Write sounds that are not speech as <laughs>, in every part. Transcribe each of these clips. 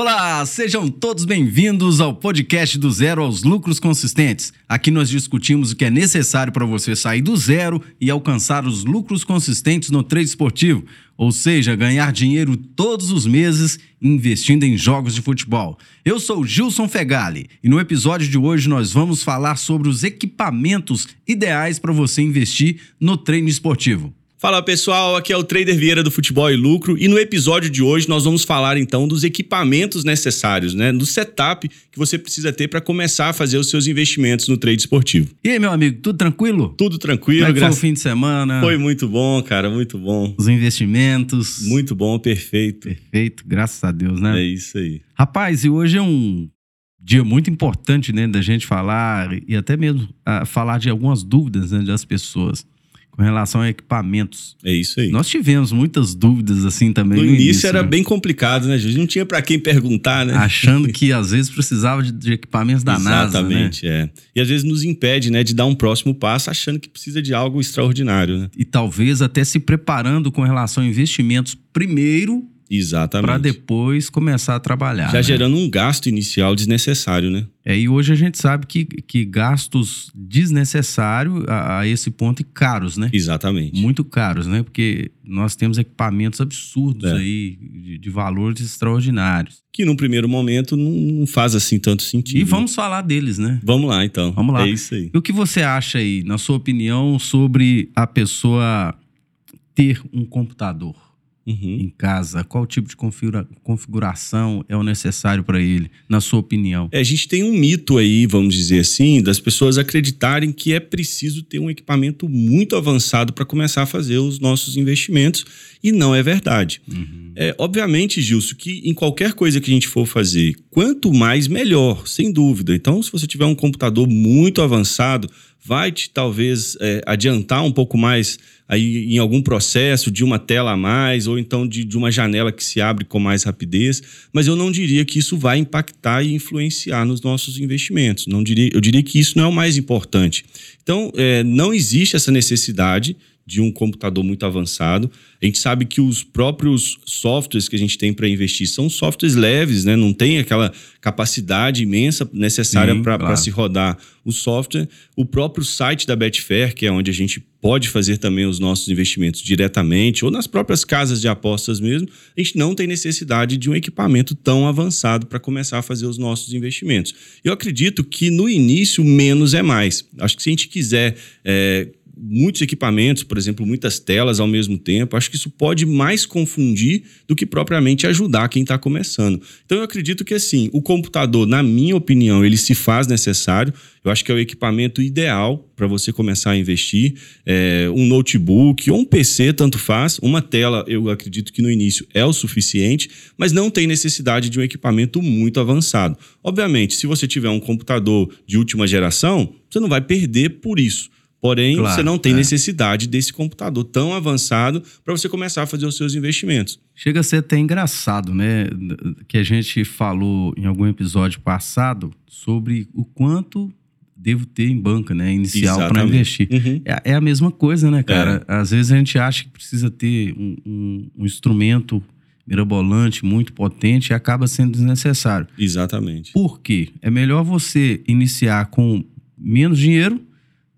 Olá, sejam todos bem-vindos ao podcast do Zero aos Lucros Consistentes. Aqui nós discutimos o que é necessário para você sair do zero e alcançar os lucros consistentes no trade esportivo, ou seja, ganhar dinheiro todos os meses investindo em jogos de futebol. Eu sou Gilson Fegali e no episódio de hoje nós vamos falar sobre os equipamentos ideais para você investir no treino esportivo. Fala pessoal, aqui é o Trader Vieira do Futebol e Lucro e no episódio de hoje nós vamos falar então dos equipamentos necessários, né, do setup que você precisa ter para começar a fazer os seus investimentos no trade esportivo. E aí, meu amigo, tudo tranquilo? Tudo tranquilo, Como é graças... foi o fim de semana? Foi muito bom, cara, muito bom. Os investimentos. Muito bom, perfeito. Perfeito, graças a Deus, né? É isso aí. Rapaz, e hoje é um dia muito importante, né, da gente falar e até mesmo uh, falar de algumas dúvidas né, das pessoas com relação a equipamentos. É isso aí. Nós tivemos muitas dúvidas assim também. No, no início, início, era né? bem complicado, né, gente? Não tinha para quem perguntar, né? Achando <laughs> que às vezes precisava de, de equipamentos da Exatamente, NASA. Né? é. E às vezes nos impede, né, de dar um próximo passo achando que precisa de algo extraordinário, né? E talvez até se preparando com relação a investimentos primeiro Exatamente. Para depois começar a trabalhar. Já né? gerando um gasto inicial desnecessário, né? É, e hoje a gente sabe que, que gastos desnecessários a, a, esse ponto e caros, né? Exatamente. Muito caros, né? Porque nós temos equipamentos absurdos é. aí, de, de, valores extraordinários. Que num primeiro momento não faz assim tanto sentido. E vamos falar deles, né? Vamos lá, então. Vamos lá. É isso aí. E o que você acha aí, na sua opinião, sobre a pessoa ter um computador? Uhum. em casa? Qual tipo de configura configuração é o necessário para ele, na sua opinião? É, a gente tem um mito aí, vamos dizer assim, das pessoas acreditarem que é preciso ter um equipamento muito avançado para começar a fazer os nossos investimentos, e não é verdade. Uhum. É, obviamente, Gilson, que em qualquer coisa que a gente for fazer, quanto mais melhor, sem dúvida. Então, se você tiver um computador muito avançado, vai te talvez é, adiantar um pouco mais aí em algum processo de uma tela a mais ou então de, de uma janela que se abre com mais rapidez, mas eu não diria que isso vai impactar e influenciar nos nossos investimentos. Não diria, eu diria que isso não é o mais importante. Então, é, não existe essa necessidade de um computador muito avançado. A gente sabe que os próprios softwares que a gente tem para investir são softwares leves, né? não tem aquela capacidade imensa necessária para claro. se rodar o software. O próprio site da Betfair, que é onde a gente pode fazer também os nossos investimentos diretamente, ou nas próprias casas de apostas mesmo, a gente não tem necessidade de um equipamento tão avançado para começar a fazer os nossos investimentos. Eu acredito que no início menos é mais. Acho que se a gente quiser é, muitos equipamentos, por exemplo, muitas telas ao mesmo tempo, acho que isso pode mais confundir do que propriamente ajudar quem está começando. Então eu acredito que assim, o computador, na minha opinião, ele se faz necessário. Eu acho que é o equipamento ideal para você começar a investir. É, um notebook ou um PC, tanto faz. Uma tela, eu acredito que no início é o suficiente, mas não tem necessidade de um equipamento muito avançado. Obviamente, se você tiver um computador de última geração, você não vai perder por isso. Porém, claro, você não tem é. necessidade desse computador tão avançado para você começar a fazer os seus investimentos. Chega a ser até engraçado, né? Que a gente falou em algum episódio passado sobre o quanto devo ter em banca, né? Inicial para investir. Uhum. É, é, a mesma coisa, né, cara? É. Às vezes a gente acha que precisa ter um, um, um instrumento mirabolante, muito potente e acaba sendo desnecessário. Exatamente. Por quê? É melhor você iniciar com menos dinheiro,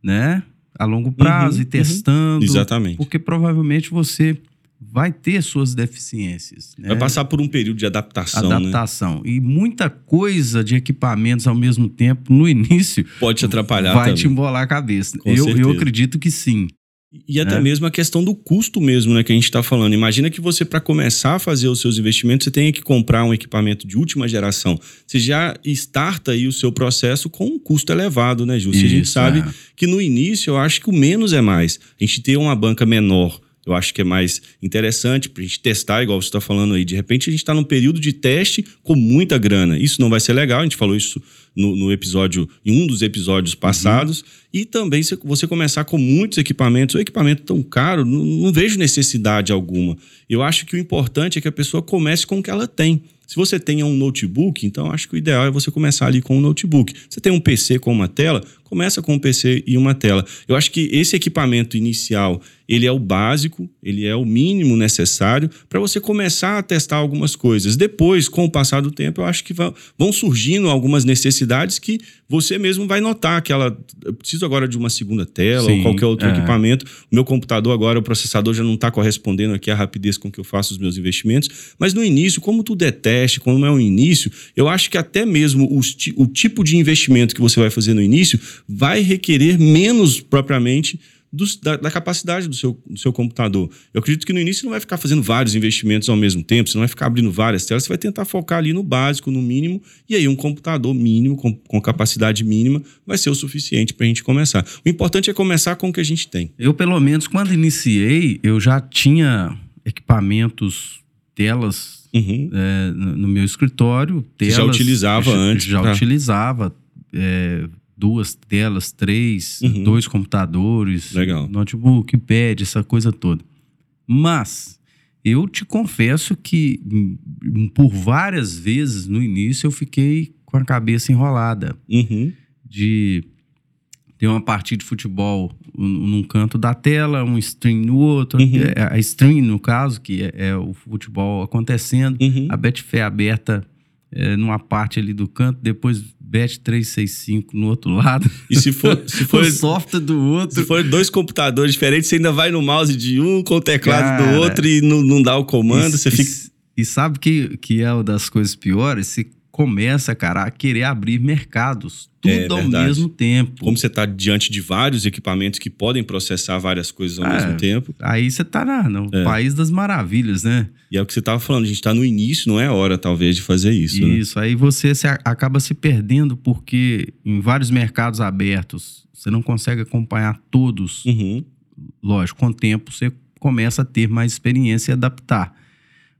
né? A longo prazo uhum, e testando. Uhum. Exatamente. Porque provavelmente você vai ter suas deficiências. Né? Vai passar por um período de adaptação. Né? Adaptação. Né? E muita coisa de equipamentos ao mesmo tempo, no início. Pode te atrapalhar. Vai também. te embolar a cabeça. eu, eu acredito que sim. E até é. mesmo a questão do custo mesmo, né, que a gente está falando. Imagina que você, para começar a fazer os seus investimentos, você tenha que comprar um equipamento de última geração. Você já starta aí o seu processo com um custo elevado, né, Justo? a gente sabe é. que no início, eu acho que o menos é mais. A gente ter uma banca menor, eu acho que é mais interessante para a gente testar, igual você está falando aí. De repente, a gente está num período de teste com muita grana. Isso não vai ser legal, a gente falou isso no, no episódio, em um dos episódios passados. Uhum. E também se você começar com muitos equipamentos, o equipamento tão caro, não, não vejo necessidade alguma. Eu acho que o importante é que a pessoa comece com o que ela tem. Se você tem um notebook, então acho que o ideal é você começar ali com um notebook. Você tem um PC com uma tela, começa com um PC e uma tela. Eu acho que esse equipamento inicial, ele é o básico, ele é o mínimo necessário para você começar a testar algumas coisas. Depois, com o passar do tempo, eu acho que vão surgindo algumas necessidades que você mesmo vai notar que ela eu preciso agora de uma segunda tela Sim, ou qualquer outro é. equipamento. O meu computador agora, o processador já não está correspondendo aqui à rapidez com que eu faço os meus investimentos. Mas no início, como tudo é teste, como é o início, eu acho que até mesmo os, o tipo de investimento que você vai fazer no início vai requerer menos propriamente do, da, da, capacidade do seu, do seu computador. Eu acredito que no início você não vai ficar fazendo vários investimentos ao mesmo tempo, você não vai ficar abrindo várias telas, você vai tentar focar ali no básico, no mínimo, e aí um computador mínimo, com, com capacidade mínima, vai ser o suficiente para a gente começar. O importante é começar com o que a gente tem. Eu, pelo menos, quando iniciei, eu já tinha equipamentos, telas uhum. é, no meu escritório. Telas, já utilizava já, antes. Já tá. utilizava. É, duas telas, três, uhum. dois computadores, Legal. notebook, pad, essa coisa toda. Mas eu te confesso que hum, por várias vezes no início eu fiquei com a cabeça enrolada. Uhum. De ter uma partida de futebol num canto da tela, um stream no outro. Uhum. É, a stream, no caso, que é, é o futebol acontecendo, uhum. a Betfair aberta é, numa parte ali do canto, depois Bet 365 no outro lado. E se for, <laughs> se for o software do outro. Se for dois computadores diferentes, você ainda vai no mouse de um com o teclado Cara, do outro e não, não dá o comando, e, você fica. E, e sabe que, que é uma das coisas piores? Começa, cara, a querer abrir mercados tudo é, ao mesmo tempo. Como você está diante de vários equipamentos que podem processar várias coisas ao é, mesmo tempo. Aí você está no é. país das maravilhas, né? E é o que você estava falando, a gente está no início, não é hora, talvez, de fazer isso. Né? Isso, né? aí você se, acaba se perdendo porque em vários mercados abertos você não consegue acompanhar todos. Uhum. Lógico, com o tempo você começa a ter mais experiência e adaptar.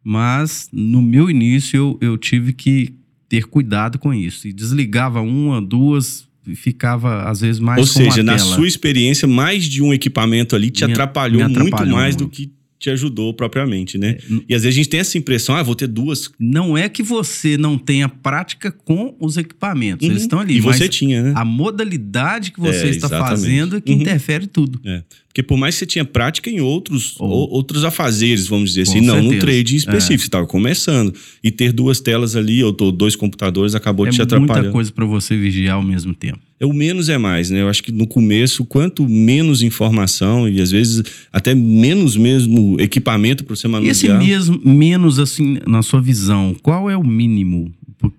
Mas no meu início eu, eu tive que ter cuidado com isso. E desligava uma, duas, e ficava às vezes mais Ou seja, na sua experiência, mais de um equipamento ali te me, atrapalhou, me atrapalhou muito mais muito. do que te ajudou propriamente, né? É, e às vezes a gente tem essa impressão, ah, vou ter duas. Não é que você não tenha prática com os equipamentos, uhum. eles estão ali. E você tinha, né? A modalidade que você é, está fazendo é que uhum. interfere tudo. É. Porque por mais que você tinha prática em outros, oh. outros afazeres, vamos dizer assim, não no trade específico, é. você estava começando. E ter duas telas ali, ou dois computadores, acabou é te atrapalhando. É muita coisa para você vigiar ao mesmo tempo. É o menos é mais, né? Eu acho que no começo, quanto menos informação e às vezes até menos mesmo equipamento para você manusear. E esse mesmo, menos assim, na sua visão, qual é o mínimo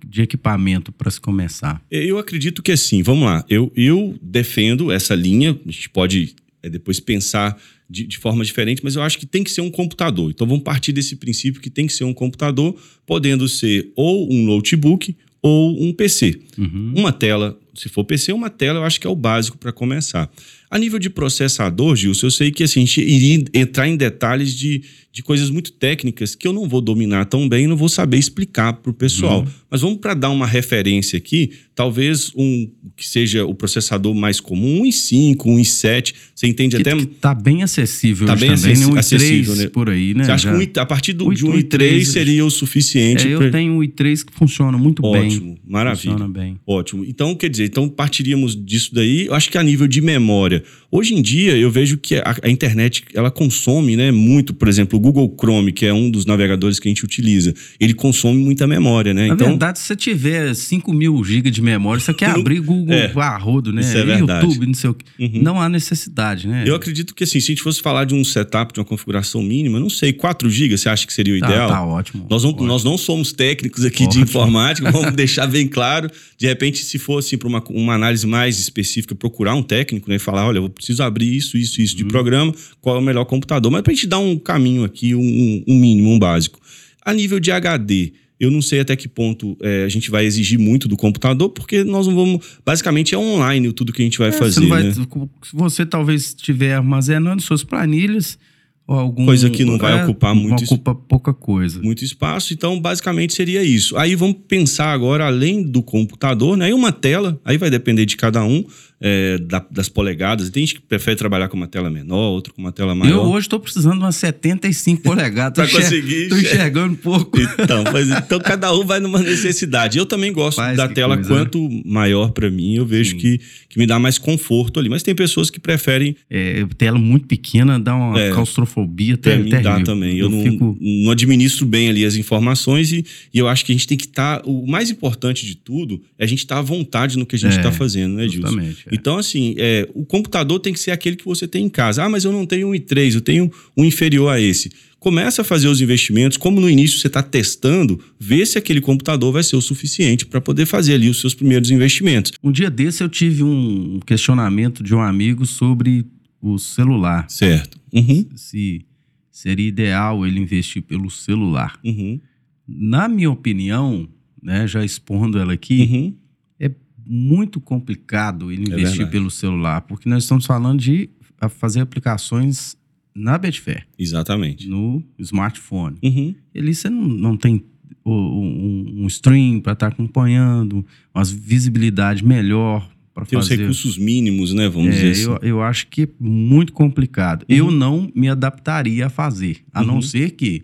de equipamento para se começar? Eu acredito que assim, vamos lá. Eu, eu defendo essa linha, a gente pode é, depois pensar de, de, forma diferente, mas eu acho que tem que ser um computador. Então vamos partir desse princípio que tem que ser um computador, podendo ser ou um notebook ou um PC. Uhum. Uma tela, se for PC, uma tela eu acho que é o básico para começar. A nível de processador, Gilson, eu sei que assim, a gente iria entrar em detalhes de, de coisas muito técnicas que eu não vou dominar tão bem e não vou saber explicar para o pessoal. Uhum. Mas vamos para dar uma referência aqui, talvez um que seja o processador mais comum, um i5, um i7, você entende que, até... Que tá bem acessível tá bem também, né? um acessível, né? por aí, né? Você acha Já... que a partir do, de um i3 seria o suficiente? É, eu pra... tenho um i3 que funciona muito Ótimo, bem. Ótimo, maravilha. Funciona bem. Ótimo. Então, quer dizer, então partiríamos disso daí, eu acho que a nível de memória. Hoje em dia, eu vejo que a, a internet, ela consome né, muito, por exemplo, o Google Chrome, que é um dos navegadores que a gente utiliza, ele consome muita memória, né? Na então, verdade, se você tiver 5 mil GB de memória, você quer <laughs> abrir Google é, a rodo, né? Isso é verdade. YouTube, não sei o quê. Uhum. Não há necessidade, né? Eu acredito que assim, se a gente fosse falar de um setup, de uma configuração mínima, não sei, 4 GB você acha que seria o tá, ideal? Tá ótimo. Nós não, ótimo. nós não somos técnicos aqui ótimo. de informática, <laughs> vamos deixar bem claro. De repente, se fosse assim, para uma, uma análise mais específica, procurar um técnico né, e falar: olha, eu preciso abrir isso, isso, isso de uhum. programa, qual é o melhor computador? Mas para a gente dar um caminho aqui, um, um mínimo, um básico. A nível de HD, eu não sei até que ponto é, a gente vai exigir muito do computador, porque nós não vamos. Basicamente é online tudo que a gente vai é, fazer. Você vai, né? Se você talvez estiver armazenando suas planilhas. Algum, coisa que não vai é, ocupar muito ocupa pouca coisa muito espaço então basicamente seria isso aí vamos pensar agora além do computador né aí uma tela aí vai depender de cada um é, da, das polegadas. Tem gente que prefere trabalhar com uma tela menor, outro com uma tela maior. Eu hoje estou precisando de umas 75 <laughs> polegadas. pra conseguir. Estou enxergando um pouco. Então, mas, <laughs> então, cada um vai numa necessidade. Eu também gosto Faz da tela coisa, quanto né? maior para mim, eu vejo que, que me dá mais conforto ali. Mas tem pessoas que preferem. É, tela muito pequena dá uma é, claustrofobia até, mim dá também. Eu, eu não, fico... não administro bem ali as informações e, e eu acho que a gente tem que estar. Tá, o mais importante de tudo é a gente estar tá à vontade no que a gente está é, fazendo, né, Gilson? É. Então, assim, é, o computador tem que ser aquele que você tem em casa. Ah, mas eu não tenho um i3, eu tenho um inferior a esse. Começa a fazer os investimentos, como no início você está testando, vê se aquele computador vai ser o suficiente para poder fazer ali os seus primeiros investimentos. Um dia desse eu tive um questionamento de um amigo sobre o celular. Certo. Uhum. Se seria ideal ele investir pelo celular. Uhum. Na minha opinião, né, já expondo ela aqui, uhum. é muito complicado ele é investir pelo celular, porque nós estamos falando de fazer aplicações na Betfair. Exatamente. No smartphone. Uhum. Ele você não, não tem um, um stream para estar tá acompanhando, uma visibilidade melhor para fazer. os recursos mínimos, né? Vamos é, dizer assim. Eu, eu acho que é muito complicado. Uhum. Eu não me adaptaria a fazer, a uhum. não ser que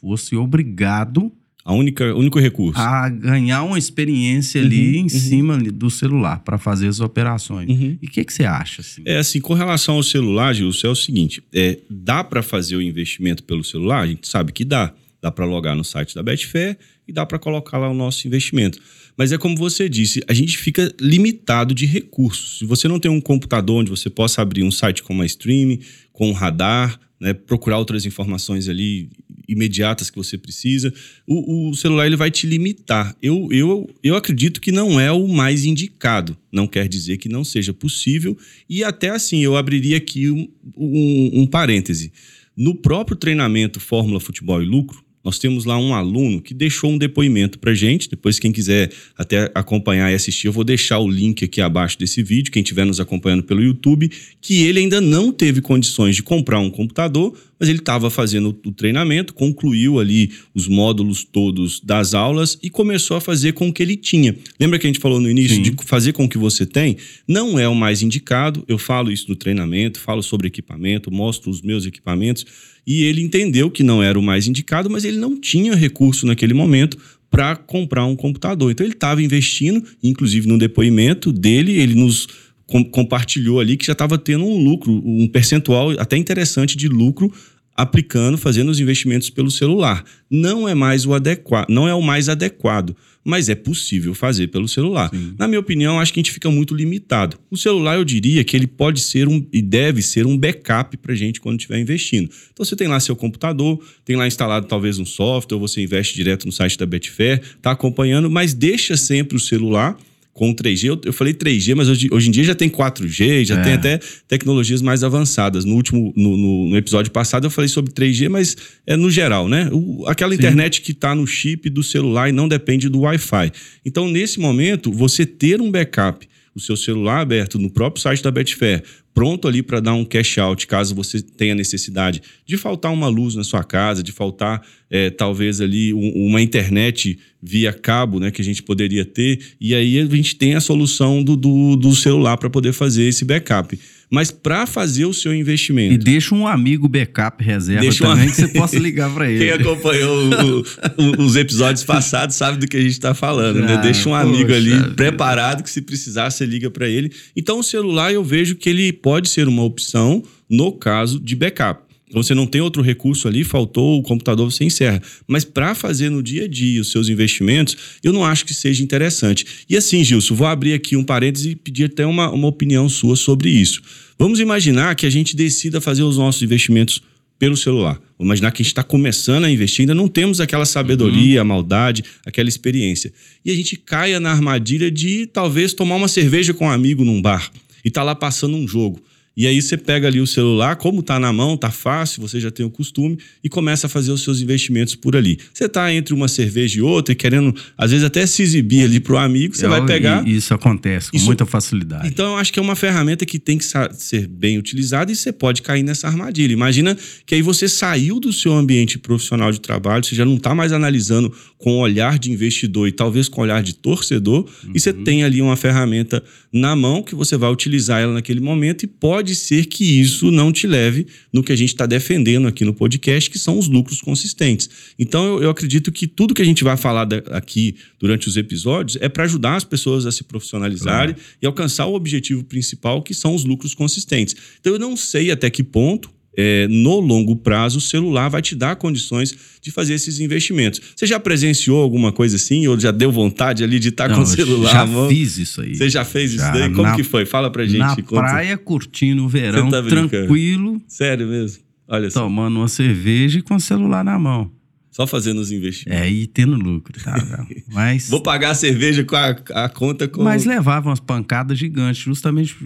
fosse obrigado a única, único recurso. A ganhar uma experiência ali uhum, em uhum. cima do celular para fazer as operações. Uhum. E o que, que você acha? Assim? É assim, com relação ao celular, Gilson, é o seguinte: é, dá para fazer o investimento pelo celular? A gente sabe que dá. Dá para logar no site da Betfair e dá para colocar lá o nosso investimento. Mas é como você disse, a gente fica limitado de recursos. Se você não tem um computador onde você possa abrir um site como a Stream, com um radar, né, procurar outras informações ali imediatas que você precisa, o, o, celular ele vai te limitar. Eu, eu, eu acredito que não é o mais indicado. Não quer dizer que não seja possível. E até assim, eu abriria aqui um, um, um parêntese. No próprio treinamento Fórmula Futebol e Lucro, nós temos lá um aluno que deixou um depoimento para gente. Depois, quem quiser até acompanhar e assistir, eu vou deixar o link aqui abaixo desse vídeo, quem estiver nos acompanhando pelo YouTube, que ele ainda não teve condições de comprar um computador, mas ele estava fazendo o treinamento, concluiu ali os módulos todos das aulas e começou a fazer com o que ele tinha. Lembra que a gente falou no início Sim. de fazer com o que você tem? Não é o mais indicado. Eu falo isso no treinamento, falo sobre equipamento, mostro os meus equipamentos e ele entendeu que não era o mais indicado, mas ele não tinha recurso naquele momento para comprar um computador. Então ele estava investindo, inclusive no depoimento dele, ele nos com, compartilhou ali que já estava tendo um lucro, um percentual até interessante de lucro aplicando, fazendo os investimentos pelo celular. Não é mais o adequado, não é o mais adequado mas é possível fazer pelo celular. Sim. Na minha opinião, acho que a gente fica muito limitado. O celular, eu diria que ele pode ser um e deve ser um backup para gente quando estiver investindo. Então, você tem lá seu computador, tem lá instalado talvez um software, você investe direto no site da Betfair, está acompanhando, mas deixa sempre o celular com 3G. Eu, eu falei 3G, mas hoje, hoje, em dia já tem 4G, já é. tem até tecnologias mais avançadas. No último, no, no, no, episódio passado, eu falei sobre 3G, mas é no geral, né? O, aquela Sim. internet que está no chip do celular e não depende do Wi-Fi. Então, nesse momento, você ter um backup o seu celular aberto no próprio site da Betfair, pronto ali para dar um cash out, caso você tenha necessidade de faltar uma luz na sua casa, de faltar é, talvez ali um, uma internet via cabo, né, que a gente poderia ter, e aí a gente tem a solução do, do, do celular para poder fazer esse backup. Mas para fazer o seu investimento. E deixa um amigo backup reserva deixa também um... que você possa ligar para <laughs> ele. Quem acompanhou o, o, os episódios passados sabe do que a gente está falando, né? Deixa um amigo ali vida. preparado que se precisar você liga para ele. Então o celular eu vejo que ele pode ser uma opção no caso de backup. Você não tem outro recurso ali, faltou o computador, você encerra. Mas para fazer no dia a dia os seus investimentos, eu não acho que seja interessante. E assim, Gilson, vou abrir aqui um parênteses e pedir até uma, uma opinião sua sobre isso. Vamos imaginar que a gente decida fazer os nossos investimentos pelo celular. Vamos imaginar que a gente está começando a investir, ainda não temos aquela sabedoria, uhum. a maldade, aquela experiência. E a gente caia na armadilha de talvez tomar uma cerveja com um amigo num bar e tá lá passando um jogo. E aí você pega ali o celular, como está na mão, está fácil, você já tem o costume e começa a fazer os seus investimentos por ali. Você está entre uma cerveja e outra e querendo, às vezes, até se exibir ali para o amigo, você vai pegar. Isso acontece com isso... muita facilidade. Então, eu acho que é uma ferramenta que tem que ser bem utilizada e você pode cair nessa armadilha. Imagina que aí você saiu do seu ambiente profissional de trabalho, você já não está mais analisando com olhar de investidor e talvez com olhar de torcedor, uhum. e você tem ali uma ferramenta na mão que você vai utilizar ela naquele momento e pode ser que isso não te leve no que a gente está defendendo aqui no podcast, que são os lucros consistentes. Então eu, eu acredito que tudo que a gente vai falar aqui durante os episódios é para ajudar as pessoas a se profissionalizarem uhum. e alcançar o objetivo principal, que são os lucros consistentes. Então eu não sei até que ponto é, no longo prazo, o celular vai te dar condições de fazer esses investimentos. Você já presenciou alguma coisa assim? Ou já deu vontade ali de estar tá com o celular? Já fiz isso aí. Você já fez já, isso daí? Como na, que foi? Fala pra gente. Na conta. praia, curtindo o verão, tá tranquilo. Sério mesmo? Olha só. Tomando uma cerveja e com o celular na mão. Só fazendo os investimentos. É, e tendo lucro, tá? <laughs> Mas... Vou pagar a cerveja com a, a conta com... Mas levava umas pancadas gigantes, justamente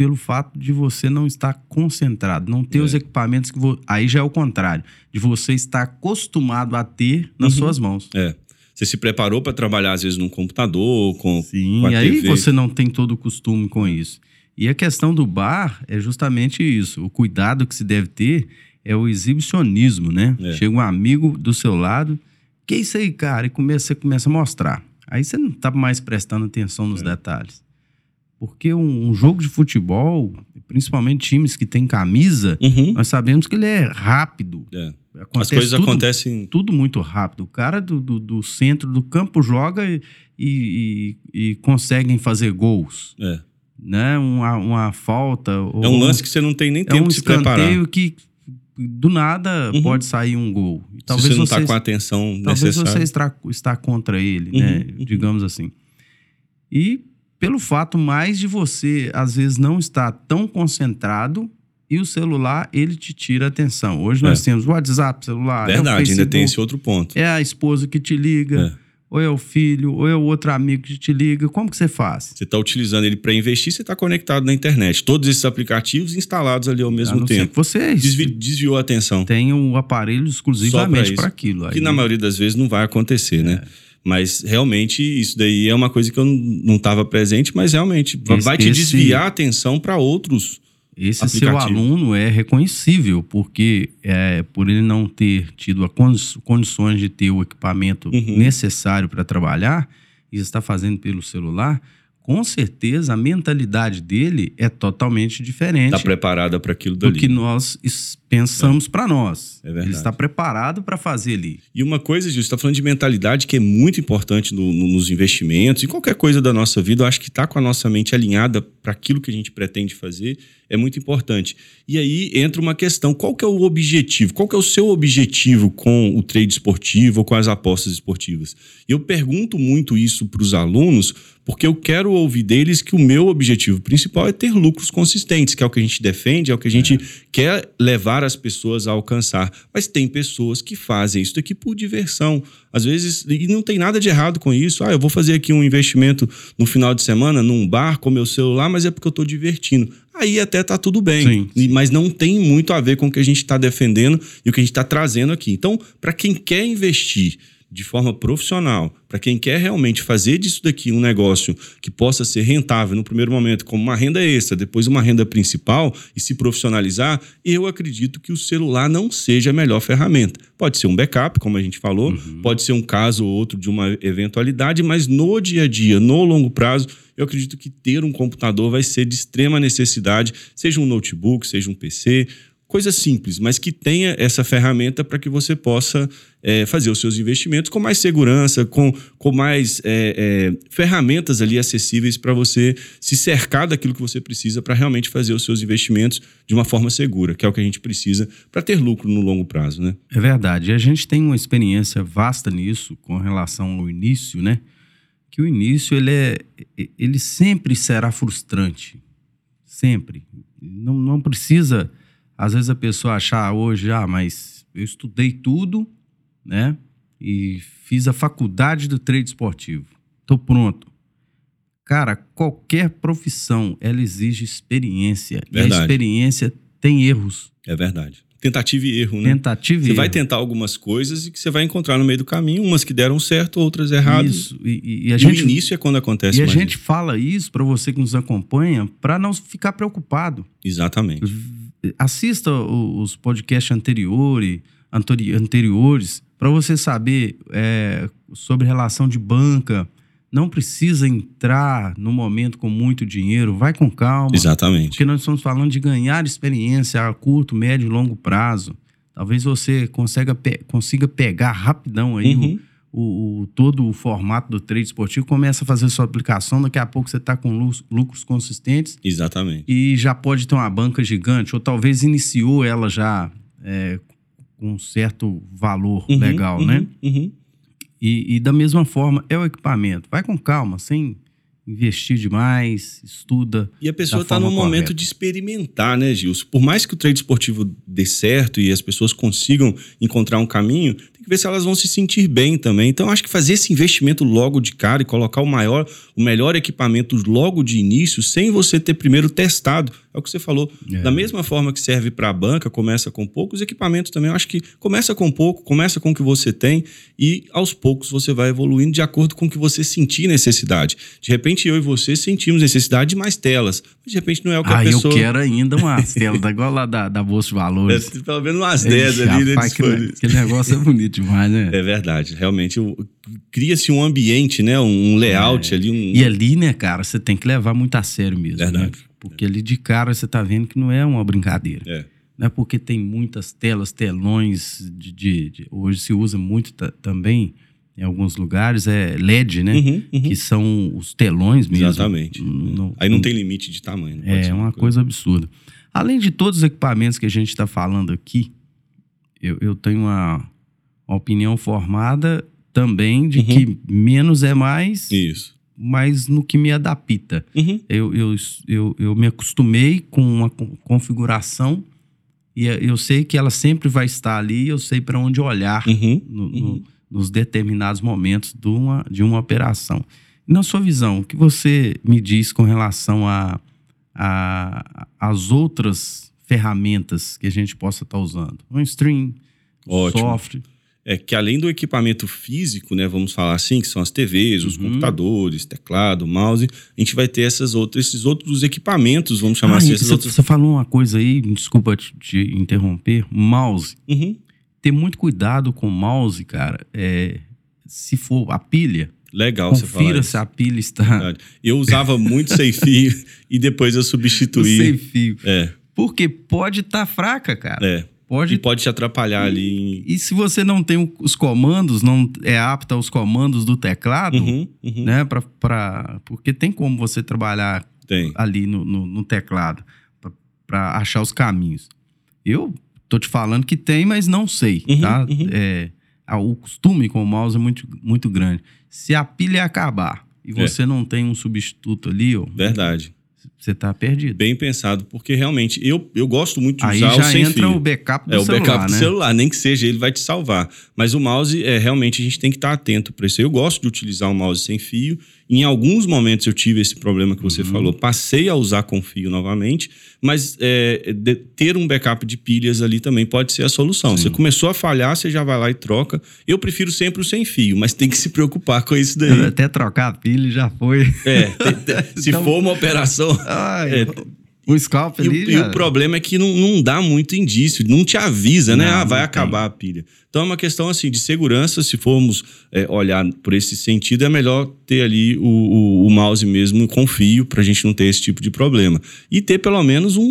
pelo fato de você não estar concentrado, não ter é. os equipamentos que vo... aí já é o contrário, de você estar acostumado a ter nas uhum. suas mãos. É. Você se preparou para trabalhar às vezes num computador, com Sim, com e aí você não tem todo o costume com isso. E a questão do bar é justamente isso, o cuidado que se deve ter é o exibicionismo, né? É. Chega um amigo do seu lado, que é isso aí, cara? E começa, você começa a mostrar. Aí você não está mais prestando atenção nos é. detalhes. Porque um, um, jogo de futebol, principalmente times que têm camisa, uhum. nós sabemos que ele é rápido. É. As coisas tudo, acontecem. Tudo muito rápido. O cara do, do, do centro do campo joga e, e, e, conseguem fazer gols. É. Né? Uma, uma falta. É um lance que você não tem nem tempo é um de se preparar. É um que do nada uhum. pode sair um gol. Talvez se você não está com a atenção talvez necessária. Talvez você está, está contra ele, né? uhum. né? Digamos assim. E pelo fato mais de você, às vezes, não estar tão concentrado e o celular, ele te tira a atenção. Hoje nós é. temos o WhatsApp, celular. Verdade, é Facebook, ainda tem esse outro ponto. É a esposa que te liga. É. Ou é o filho, ou é o outro amigo que te liga. Como que você faz? Você está utilizando ele para investir, você está conectado na internet. Todos esses aplicativos instalados ali ao mesmo tempo. Você Desvi desviou a atenção. Tem um aparelho exclusivamente para aquilo. Aí. Que na maioria das vezes não vai acontecer, né? Mas realmente isso daí é uma coisa que eu não estava presente, mas realmente esse, vai te desviar a atenção para outros. Esse seu aluno é reconhecível, porque é, por ele não ter tido as condições de ter o equipamento uhum. necessário para trabalhar, e está fazendo pelo celular, com certeza a mentalidade dele é totalmente diferente. Está preparada para aquilo dali. Do que nós pensamos é. para nós. É verdade. Ele está preparado para fazer ali. E uma coisa, Gil, você está falando de mentalidade que é muito importante no, no, nos investimentos, em qualquer coisa da nossa vida. Eu acho que estar tá com a nossa mente alinhada para aquilo que a gente pretende fazer é muito importante. E aí entra uma questão: qual que é o objetivo? Qual que é o seu objetivo com o trade esportivo ou com as apostas esportivas? Eu pergunto muito isso para os alunos porque eu quero ouvir deles que o meu objetivo principal é ter lucros consistentes, que é o que a gente defende, é o que a gente é. quer levar as pessoas a alcançar. Mas tem pessoas que fazem isso aqui por diversão. Às vezes, e não tem nada de errado com isso. Ah, eu vou fazer aqui um investimento no final de semana num bar com meu celular, mas é porque eu estou divertindo. Aí até tá tudo bem. Sim, sim. Mas não tem muito a ver com o que a gente está defendendo e o que a gente está trazendo aqui. Então, para quem quer investir de forma profissional, para quem quer realmente fazer disso daqui um negócio que possa ser rentável no primeiro momento, como uma renda extra, depois uma renda principal e se profissionalizar, eu acredito que o celular não seja a melhor ferramenta. Pode ser um backup, como a gente falou, uhum. pode ser um caso ou outro de uma eventualidade, mas no dia a dia, no longo prazo, eu acredito que ter um computador vai ser de extrema necessidade, seja um notebook, seja um PC, coisa simples, mas que tenha essa ferramenta para que você possa é, fazer os seus investimentos com mais segurança, com, com mais é, é, ferramentas ali acessíveis para você se cercar daquilo que você precisa para realmente fazer os seus investimentos de uma forma segura, que é o que a gente precisa para ter lucro no longo prazo, né? É verdade. A gente tem uma experiência vasta nisso com relação ao início, né? Que o início ele é, ele sempre será frustrante, sempre. Não, não precisa às vezes a pessoa achar hoje, ah, mas eu estudei tudo, né? E fiz a faculdade do trade esportivo. Tô pronto. Cara, qualquer profissão, ela exige experiência. Verdade. E a experiência tem erros. É verdade tentativa e erro, né? Tentativa e Você vai tentar algumas coisas e que você vai encontrar no meio do caminho, umas que deram certo, outras erradas. Isso. E, e, a gente, e o início é quando acontece E a gente isso. fala isso para você que nos acompanha, para não ficar preocupado. Exatamente. Assista os podcasts anteriores, anteriores para você saber é, sobre relação de banca. Não precisa entrar no momento com muito dinheiro, vai com calma. Exatamente. Porque nós estamos falando de ganhar experiência a curto, médio e longo prazo. Talvez você consiga, pe consiga pegar rapidão aí uhum. o, o, o, todo o formato do trade esportivo, começa a fazer sua aplicação, daqui a pouco você está com lucros consistentes. Exatamente. E já pode ter uma banca gigante, ou talvez iniciou ela já é, com um certo valor uhum, legal, uhum, né? Uhum. E, e, da mesma forma, é o equipamento. Vai com calma, sem investir demais, estuda. E a pessoa está no momento de experimentar, né, Gilson? Por mais que o trade esportivo dê certo e as pessoas consigam encontrar um caminho, tem que ver se elas vão se sentir bem também. Então, acho que fazer esse investimento logo de cara e colocar o maior, o melhor equipamento logo de início, sem você ter primeiro testado, é o que você falou. É. Da mesma forma que serve para a banca, começa com pouco, os equipamentos também, eu acho que começa com pouco, começa com o que você tem e aos poucos você vai evoluindo de acordo com o que você sentir necessidade. De repente, eu e você sentimos necessidade de mais telas, mas de repente não é o que ah, a pessoa... eu quero ainda umas telas, igual lá da, da Bolsa de Valores. É, pelo menos umas 10 ali, né? Aquele, aquele negócio é bonito demais, né? É verdade, realmente cria-se um ambiente, né? Um layout é. ali. Um... E ali, né, cara, você tem que levar muito a sério mesmo. né? Verdade. Né? Porque ali de cara você tá vendo que não é uma brincadeira. É. Não é porque tem muitas telas, telões, de, de, de hoje se usa muito também em alguns lugares, é LED, né? Uhum, uhum. Que são os telões mesmo. Exatamente. Aí não tem limite de tamanho. É uma coisa. coisa absurda. Além de todos os equipamentos que a gente está falando aqui, eu, eu tenho uma, uma, opinião formada também de uhum. que menos é mais. Isso mas no que me adapta. Uhum. Eu, eu, eu, eu me acostumei com uma configuração e eu sei que ela sempre vai estar ali, eu sei para onde olhar uhum. No, no, nos determinados momentos de uma, de uma operação. Na sua visão, o que você me diz com relação a, a, as outras ferramentas que a gente possa estar usando? Um stream, Ótimo. software é que além do equipamento físico, né, vamos falar assim, que são as TVs, os uhum. computadores, teclado, mouse, a gente vai ter essas outras, esses outros equipamentos, vamos chamar ah, assim. Você, outros... você falou uma coisa aí, desculpa te, te interromper, mouse. Uhum. Ter muito cuidado com o mouse, cara. É, se for a pilha, Legal Confira você falar se a pilha está. Verdade. Eu usava muito sem fio <laughs> e depois eu substituí. sem fio. É. Porque pode estar tá fraca, cara. É. Pode, e pode te atrapalhar e, ali. E se você não tem os comandos, não é apto aos comandos do teclado, uhum, uhum. né? Pra, pra, porque tem como você trabalhar tem. ali no, no, no teclado para achar os caminhos. Eu tô te falando que tem, mas não sei, uhum, tá? uhum. É, o costume com o mouse é muito, muito grande. Se a pilha acabar e É. você não tem um substituto ali, ó, Verdade. Você tá perdido. Bem pensado, porque realmente eu, eu gosto muito de Aí usar já o sem entra fio. o backup do É o celular, backup do né? celular, nem que seja, ele vai te salvar. Mas o mouse, é, realmente, a gente tem que estar atento para isso. Eu gosto de utilizar o mouse sem fio. Em alguns momentos eu tive esse problema que Uhum. você falou. Passei a usar com fio novamente, mas é, de- ter um backup de pilhas ali também pode ser a solução. Você começou a falhar, você já vai lá e troca. Eu prefiro sempre o sem fio, mas tem que se preocupar com isso daí. Até trocar a pilha já foi. É, <laughs> tem- tem- se Então- for uma operação. Ai, É, o scalp E, o- ali e já... o problema é que não, não dá muito indício, não te avisa, né? Não, Ah, vai acabar a pilha. Então é uma questão assim de segurança. Se formos é, olhar por esse sentido, é melhor ter ali o, o, o mouse mesmo com fio para a gente não ter esse tipo de problema. E ter pelo menos um,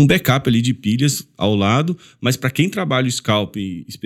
um backup ali de pilhas ao lado. Mas para quem trabalha o scalp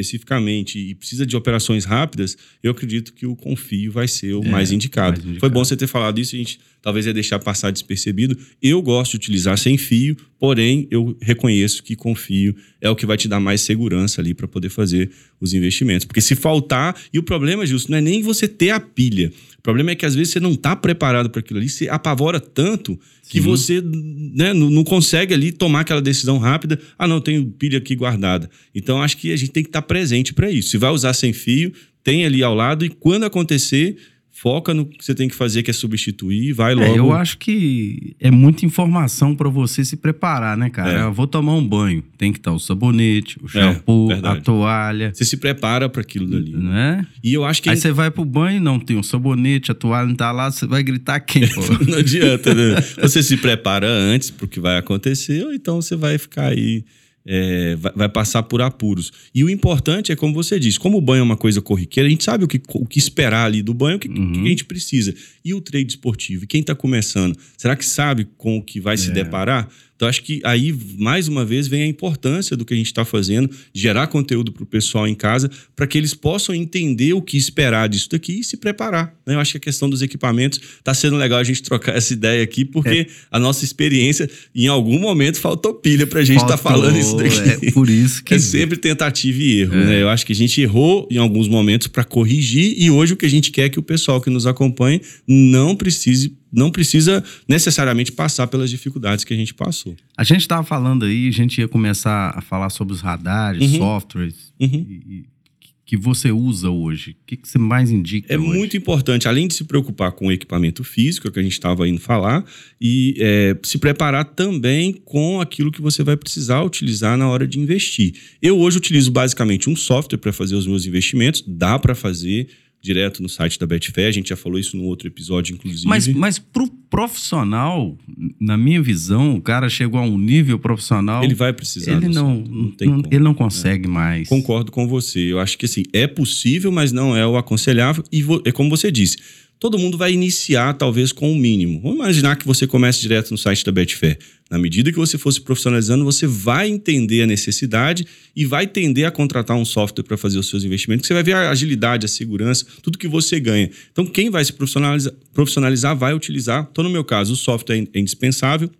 especificamente e precisa de operações rápidas, eu acredito que o com fio vai ser o É, mais, indicado. mais indicado. Foi bom você ter falado isso. A gente talvez ia deixar passar despercebido. Eu gosto de utilizar sem fio, porém eu reconheço que com fio é o que vai te dar mais segurança ali para poder fazer os investimentos. Porque se faltar, e o problema, Justo, não é nem você ter a pilha. O problema é que às vezes você não está preparado para aquilo ali, você apavora tanto que Sim. você né, não, não consegue ali tomar aquela decisão rápida. Ah, não, tenho pilha aqui guardada. Então acho que a gente tem que estar presente para isso. Se vai usar sem fio, tem ali ao lado e quando acontecer, foca no que você tem que fazer, que é substituir, vai logo. É, eu acho que é muita informação para você se preparar, né, cara? É. Eu vou tomar um banho, tem que estar o sabonete, o shampoo, a verdade. toalha, Você se prepara para aquilo dali. né? E eu acho que Aí você vai pro banho, não tem o sabonete, a toalha não tá lá, você vai gritar quem, pô? <laughs> não adianta, né? Você se prepara antes para o que vai acontecer, ou então você vai ficar aí é, vai, vai, passar por apuros. E o importante é, como você disse, como o banho é uma coisa corriqueira, a gente sabe o que, o que esperar ali do banho, o que, uhum. que a gente precisa. E o trade esportivo? E quem está começando? Será que sabe com o que vai é. se deparar? Então, acho que aí, mais uma vez, vem a importância do que a gente está fazendo, gerar conteúdo para o pessoal em casa, para que eles possam entender o que esperar disso daqui e se preparar. Né? Eu acho que a questão dos equipamentos está sendo legal a gente trocar essa ideia aqui, porque é. a nossa experiência, em algum momento, faltou pilha para a gente estar tá falando isso daqui. É por isso que. <laughs> É sempre tentativa e erro. É. Né? Eu acho que a gente errou em alguns momentos para corrigir, e hoje o que a gente quer é que o pessoal que nos acompanhe não precise não precisa necessariamente passar pelas dificuldades que a gente passou. A gente estava falando aí, a gente ia começar a falar sobre os radares, uhum. softwares uhum. E, que você usa hoje. O que, que você mais indica? É hoje? muito importante, além de se preocupar com o equipamento físico, que a gente estava indo falar, e é, se preparar também com aquilo que você vai precisar utilizar na hora de investir. Eu hoje utilizo basicamente um software para fazer os meus investimentos, dá para fazer direto no site da Betfair. A gente já falou isso no outro episódio, inclusive. Mas, mas pro profissional, na minha visão, o cara chegou a um nível profissional. Ele vai precisar. Ele não, não, não ele não consegue é. mais. Concordo com você. Eu acho que assim, é possível, mas não é o aconselhável. E é como você disse todo mundo vai iniciar talvez com o mínimo. Vamos imaginar que você comece direto no site da Betfair. Na medida que você for se profissionalizando, você vai entender a necessidade e vai tender a contratar um software para fazer os seus investimentos, você vai ver a agilidade, a segurança, tudo que você ganha. Então, quem vai se profissionalizar, profissionalizar vai utilizar. Então, no meu caso, o software é indispensável.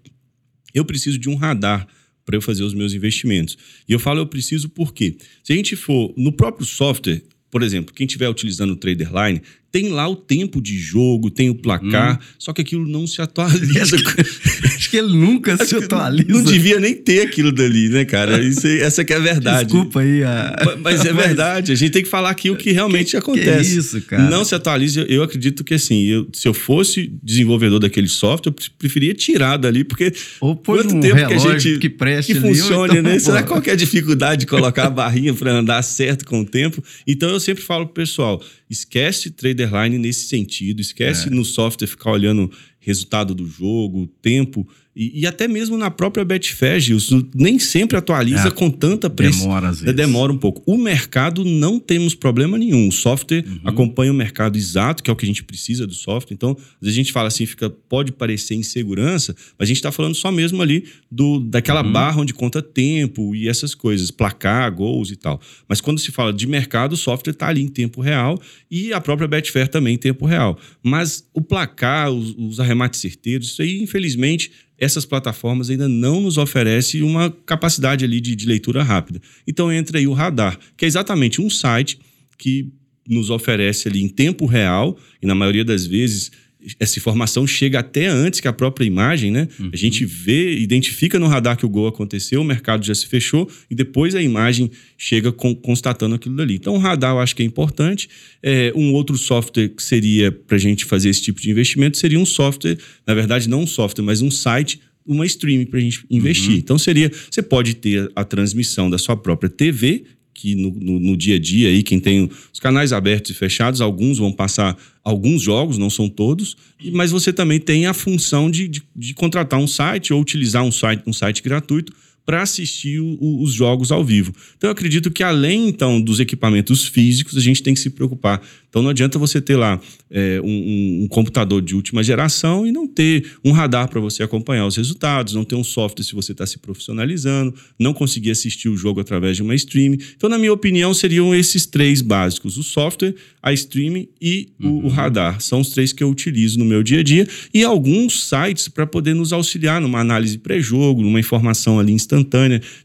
Eu preciso de um radar para eu fazer os meus investimentos. E eu falo eu preciso porque se a gente for no próprio software, por exemplo, quem estiver utilizando o Traderline, tem lá o tempo de jogo, tem o placar, hum. só que aquilo não se atualiza. <laughs> <laughs> Acho que ele nunca Acho se atualiza. Não devia nem ter aquilo dali, né, cara? Isso, essa que é a verdade. Desculpa aí. A... Mas, é <laughs> verdade. A gente tem que falar aqui o que realmente que, acontece. Que isso, cara? Não se atualiza. Eu acredito que, assim, eu, se eu fosse desenvolvedor daquele software, eu preferia tirar dali, porque Ou quanto um tempo que a gente que, preste que funcione, então, né? Será qual é a dificuldade de colocar a barrinha para andar certo com o tempo? Então, eu sempre falo pro pessoal, esquece traderline nesse sentido, esquece é. no software ficar olhando resultado do jogo, tempo. E, e, até mesmo na própria Betfair, Gilson, nem sempre atualiza é, com tanta pressão. Demora às vezes. Demora um pouco. O mercado não temos problema nenhum. O software uhum. acompanha o mercado exato, que é o que a gente precisa do software. Então, às vezes a gente fala assim, fica, pode parecer insegurança, mas a gente está falando só mesmo ali do, daquela uhum. barra onde conta tempo e essas coisas, placar, gols e tal. Mas quando se fala de mercado, o software está ali em tempo real e a própria Betfair também em tempo real. Mas o placar, os, os arremates certeiros, isso aí, infelizmente, essas plataformas ainda não nos oferecem uma capacidade ali de, de leitura rápida. Então entra aí o radar, que é exatamente um site que nos oferece ali em tempo real, e na maioria das vezes essa informação chega até antes que a própria imagem, né? Uhum. A gente vê, identifica no radar que o gol aconteceu, o mercado já se fechou e depois a imagem chega com, constatando aquilo dali. Então, o radar eu acho que é importante. É, um outro software que seria para a gente fazer esse tipo de investimento seria um software, na verdade, não um software, mas um site uma streaming para a gente investir. Uhum. Então seria, você pode ter a transmissão da sua própria TV, que no, no, no, dia a dia aí, quem tem os canais abertos e fechados, alguns vão passar alguns jogos, não são todos, mas você também tem a função de, de, de contratar um site ou utilizar um site, um site gratuito para assistir o, os jogos ao vivo. Então eu acredito que além então dos equipamentos físicos, a gente tem que se preocupar. Então não adianta você ter lá é, um, um, computador de última geração e não ter um radar para você acompanhar os resultados, não ter um software se você está se profissionalizando, não conseguir assistir o jogo através de uma stream. Então, na minha opinião, seriam esses três básicos: o software, a streaming e uhum. o, o, radar. São os três que eu utilizo no meu dia a dia e alguns sites para poder nos auxiliar numa análise pré-jogo, numa informação ali instantânea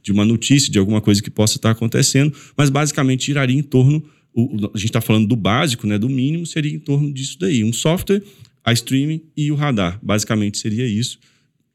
de uma notícia, de alguma coisa que possa estar acontecendo, mas basicamente giraria em torno, o, a gente está falando do básico, né, do mínimo, seria em torno disso daí. Um software, a streaming e o radar. Basicamente seria isso,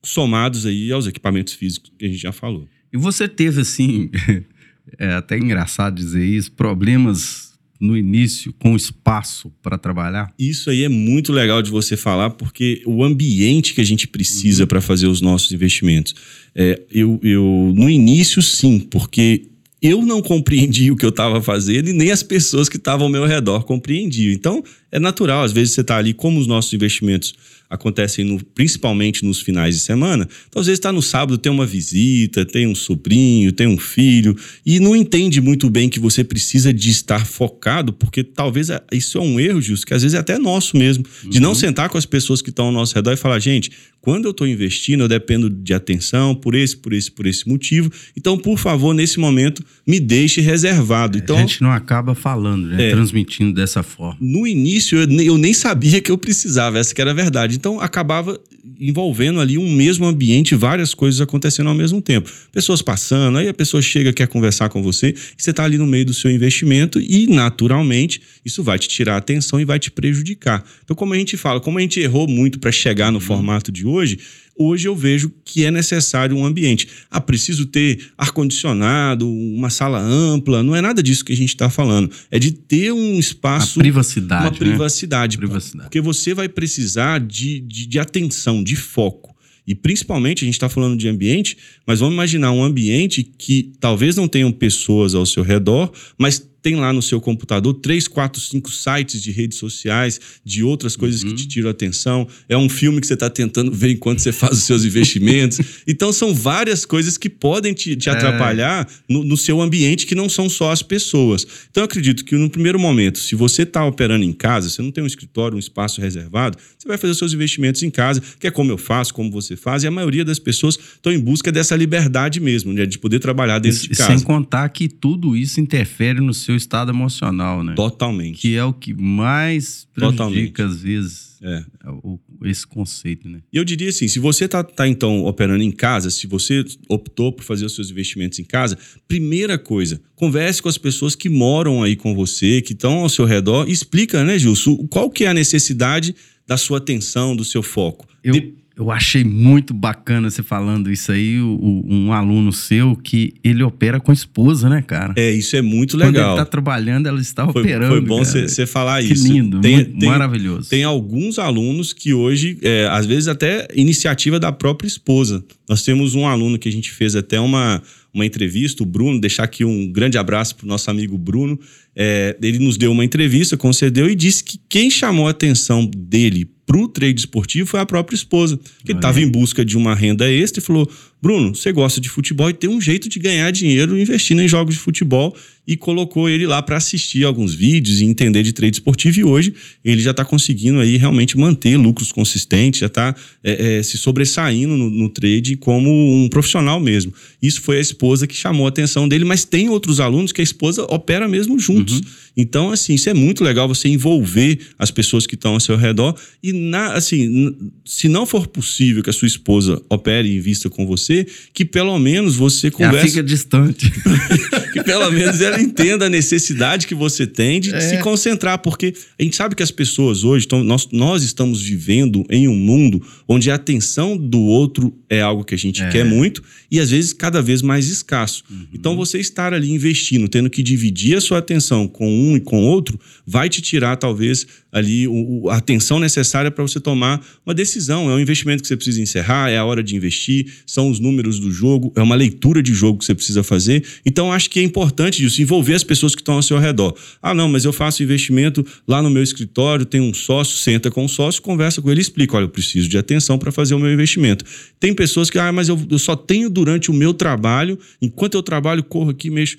somados aí aos equipamentos físicos que a gente já falou. E você teve, assim, <laughs> é até engraçado dizer isso, problemas no início com espaço para trabalhar? Isso aí é muito legal de você falar, porque o ambiente que a gente precisa para fazer os nossos investimentos. É, eu, eu, no início, sim, porque eu não compreendi o que eu estava fazendo e nem as pessoas que estavam ao meu redor compreendiam. Então, é natural, às vezes você está ali, como os nossos investimentos acontecem no, principalmente nos finais de semana. Então, às vezes está no sábado, tem uma visita, tem um sobrinho, tem um filho, e não entende muito bem que você precisa de estar focado, porque talvez isso é um erro, Gilson, que às vezes é até nosso mesmo, de uhum. não sentar com as pessoas que estão ao nosso redor e falar, gente, quando eu estou investindo, eu dependo de atenção por esse, por esse, por esse motivo. Então, por favor, nesse momento, me deixe reservado. É, então, a gente não acaba falando, né? É, transmitindo dessa forma. No início, eu, eu nem sabia que eu precisava, essa que era a verdade. Então, acabava envolvendo ali um mesmo ambiente, várias coisas acontecendo ao mesmo tempo. Pessoas passando, aí a pessoa chega, quer conversar com você, e você está ali no meio do seu investimento e, naturalmente, isso vai te tirar a atenção e vai te prejudicar. Então, como a gente fala, como a gente errou muito para chegar no uhum. formato de hoje, hoje eu vejo que é necessário um ambiente. Ah, preciso ter ar-condicionado, uma sala ampla, não é nada disso que a gente está falando. É de ter um espaço. Uma privacidade. Uma privacidade. Né? privacidade. Porque você vai precisar de, de, de atenção, de foco. E principalmente, a gente está falando de ambiente, mas vamos imaginar um ambiente que talvez não tenham pessoas ao seu redor, mas tem lá no seu computador três, quatro, cinco sites de redes sociais, de outras coisas uhum. que te tiram a atenção. É um filme que você está tentando ver enquanto você <laughs> faz os seus investimentos. então, são várias coisas que podem te, te é. atrapalhar no, no, seu ambiente, que não são só as pessoas. Então, eu acredito que no primeiro momento, se você está operando em casa, você não tem um escritório, um espaço reservado, você vai fazer os seus investimentos em casa, que é como eu faço, como você faz, e a maioria das pessoas estão em busca dessa liberdade mesmo, né, de poder trabalhar dentro e, de casa. Sem contar que tudo isso interfere no seu seu estado emocional, né? Totalmente. Que é o que mais prejudica, Totalmente. às vezes, é. o, esse conceito, né? E eu diria assim, se você tá, tá, então, operando em casa, se você optou por fazer os seus investimentos em casa, primeira coisa, converse com as pessoas que moram aí com você, que estão ao seu redor, e explica, né, Gilson, qual que é a necessidade da sua atenção, do seu foco. Eu... De eu achei muito bacana você falando isso aí, o, um aluno seu que ele opera com a esposa, né, cara? É, isso é muito legal. Quando ele tá trabalhando, ela está foi, operando. Foi bom você falar que isso. Que lindo, tem, muito, tem, maravilhoso. Tem alguns alunos que hoje, é, às vezes até iniciativa da própria esposa. Nós temos um aluno que a gente fez até uma, uma entrevista, o Bruno, deixar aqui um grande abraço para o nosso amigo Bruno. É, ele nos deu uma entrevista, concedeu e disse que quem chamou a atenção dele para o trade esportivo foi a própria esposa, que estava em busca de uma renda extra e falou: Bruno, você gosta de futebol e tem um jeito de ganhar dinheiro investindo em jogos de futebol e colocou ele lá para assistir alguns vídeos e entender de trade esportivo e hoje ele já está conseguindo aí realmente manter lucros consistentes, já está é, é, se sobressaindo no, no, trade como um profissional mesmo. Isso foi a esposa que chamou a atenção dele, mas tem outros alunos que a esposa opera mesmo juntos. Uhum. Então, assim, isso é muito legal você envolver as pessoas que estão ao seu redor e, na, assim, se não for possível que a sua esposa opere e invista com você, que pelo menos você converse. Ela fica distante. <laughs> que pelo menos ela entenda a necessidade que você tem de é. se concentrar, porque a gente sabe que as pessoas hoje, então, nós, nós estamos vivendo em um mundo onde a atenção do outro é algo que a gente é. quer muito e às vezes cada vez mais escasso. Uhum. Então você estar ali investindo, tendo que dividir a sua atenção com um e com outro, vai te tirar talvez ali o, a atenção necessária para você tomar uma decisão. É um investimento que você precisa encerrar, é a hora de investir, são os números do jogo, é uma leitura de jogo que você precisa fazer. Então, acho que é importante isso, envolver as pessoas que estão ao seu redor. Ah, não, mas eu faço investimento lá no meu escritório, tem um sócio, senta com o sócio, conversa com ele explica: olha, eu preciso de atenção para fazer o meu investimento. Tem pessoas que, ah, mas eu, eu só tenho durante o meu trabalho, enquanto eu trabalho, corro aqui, mexo.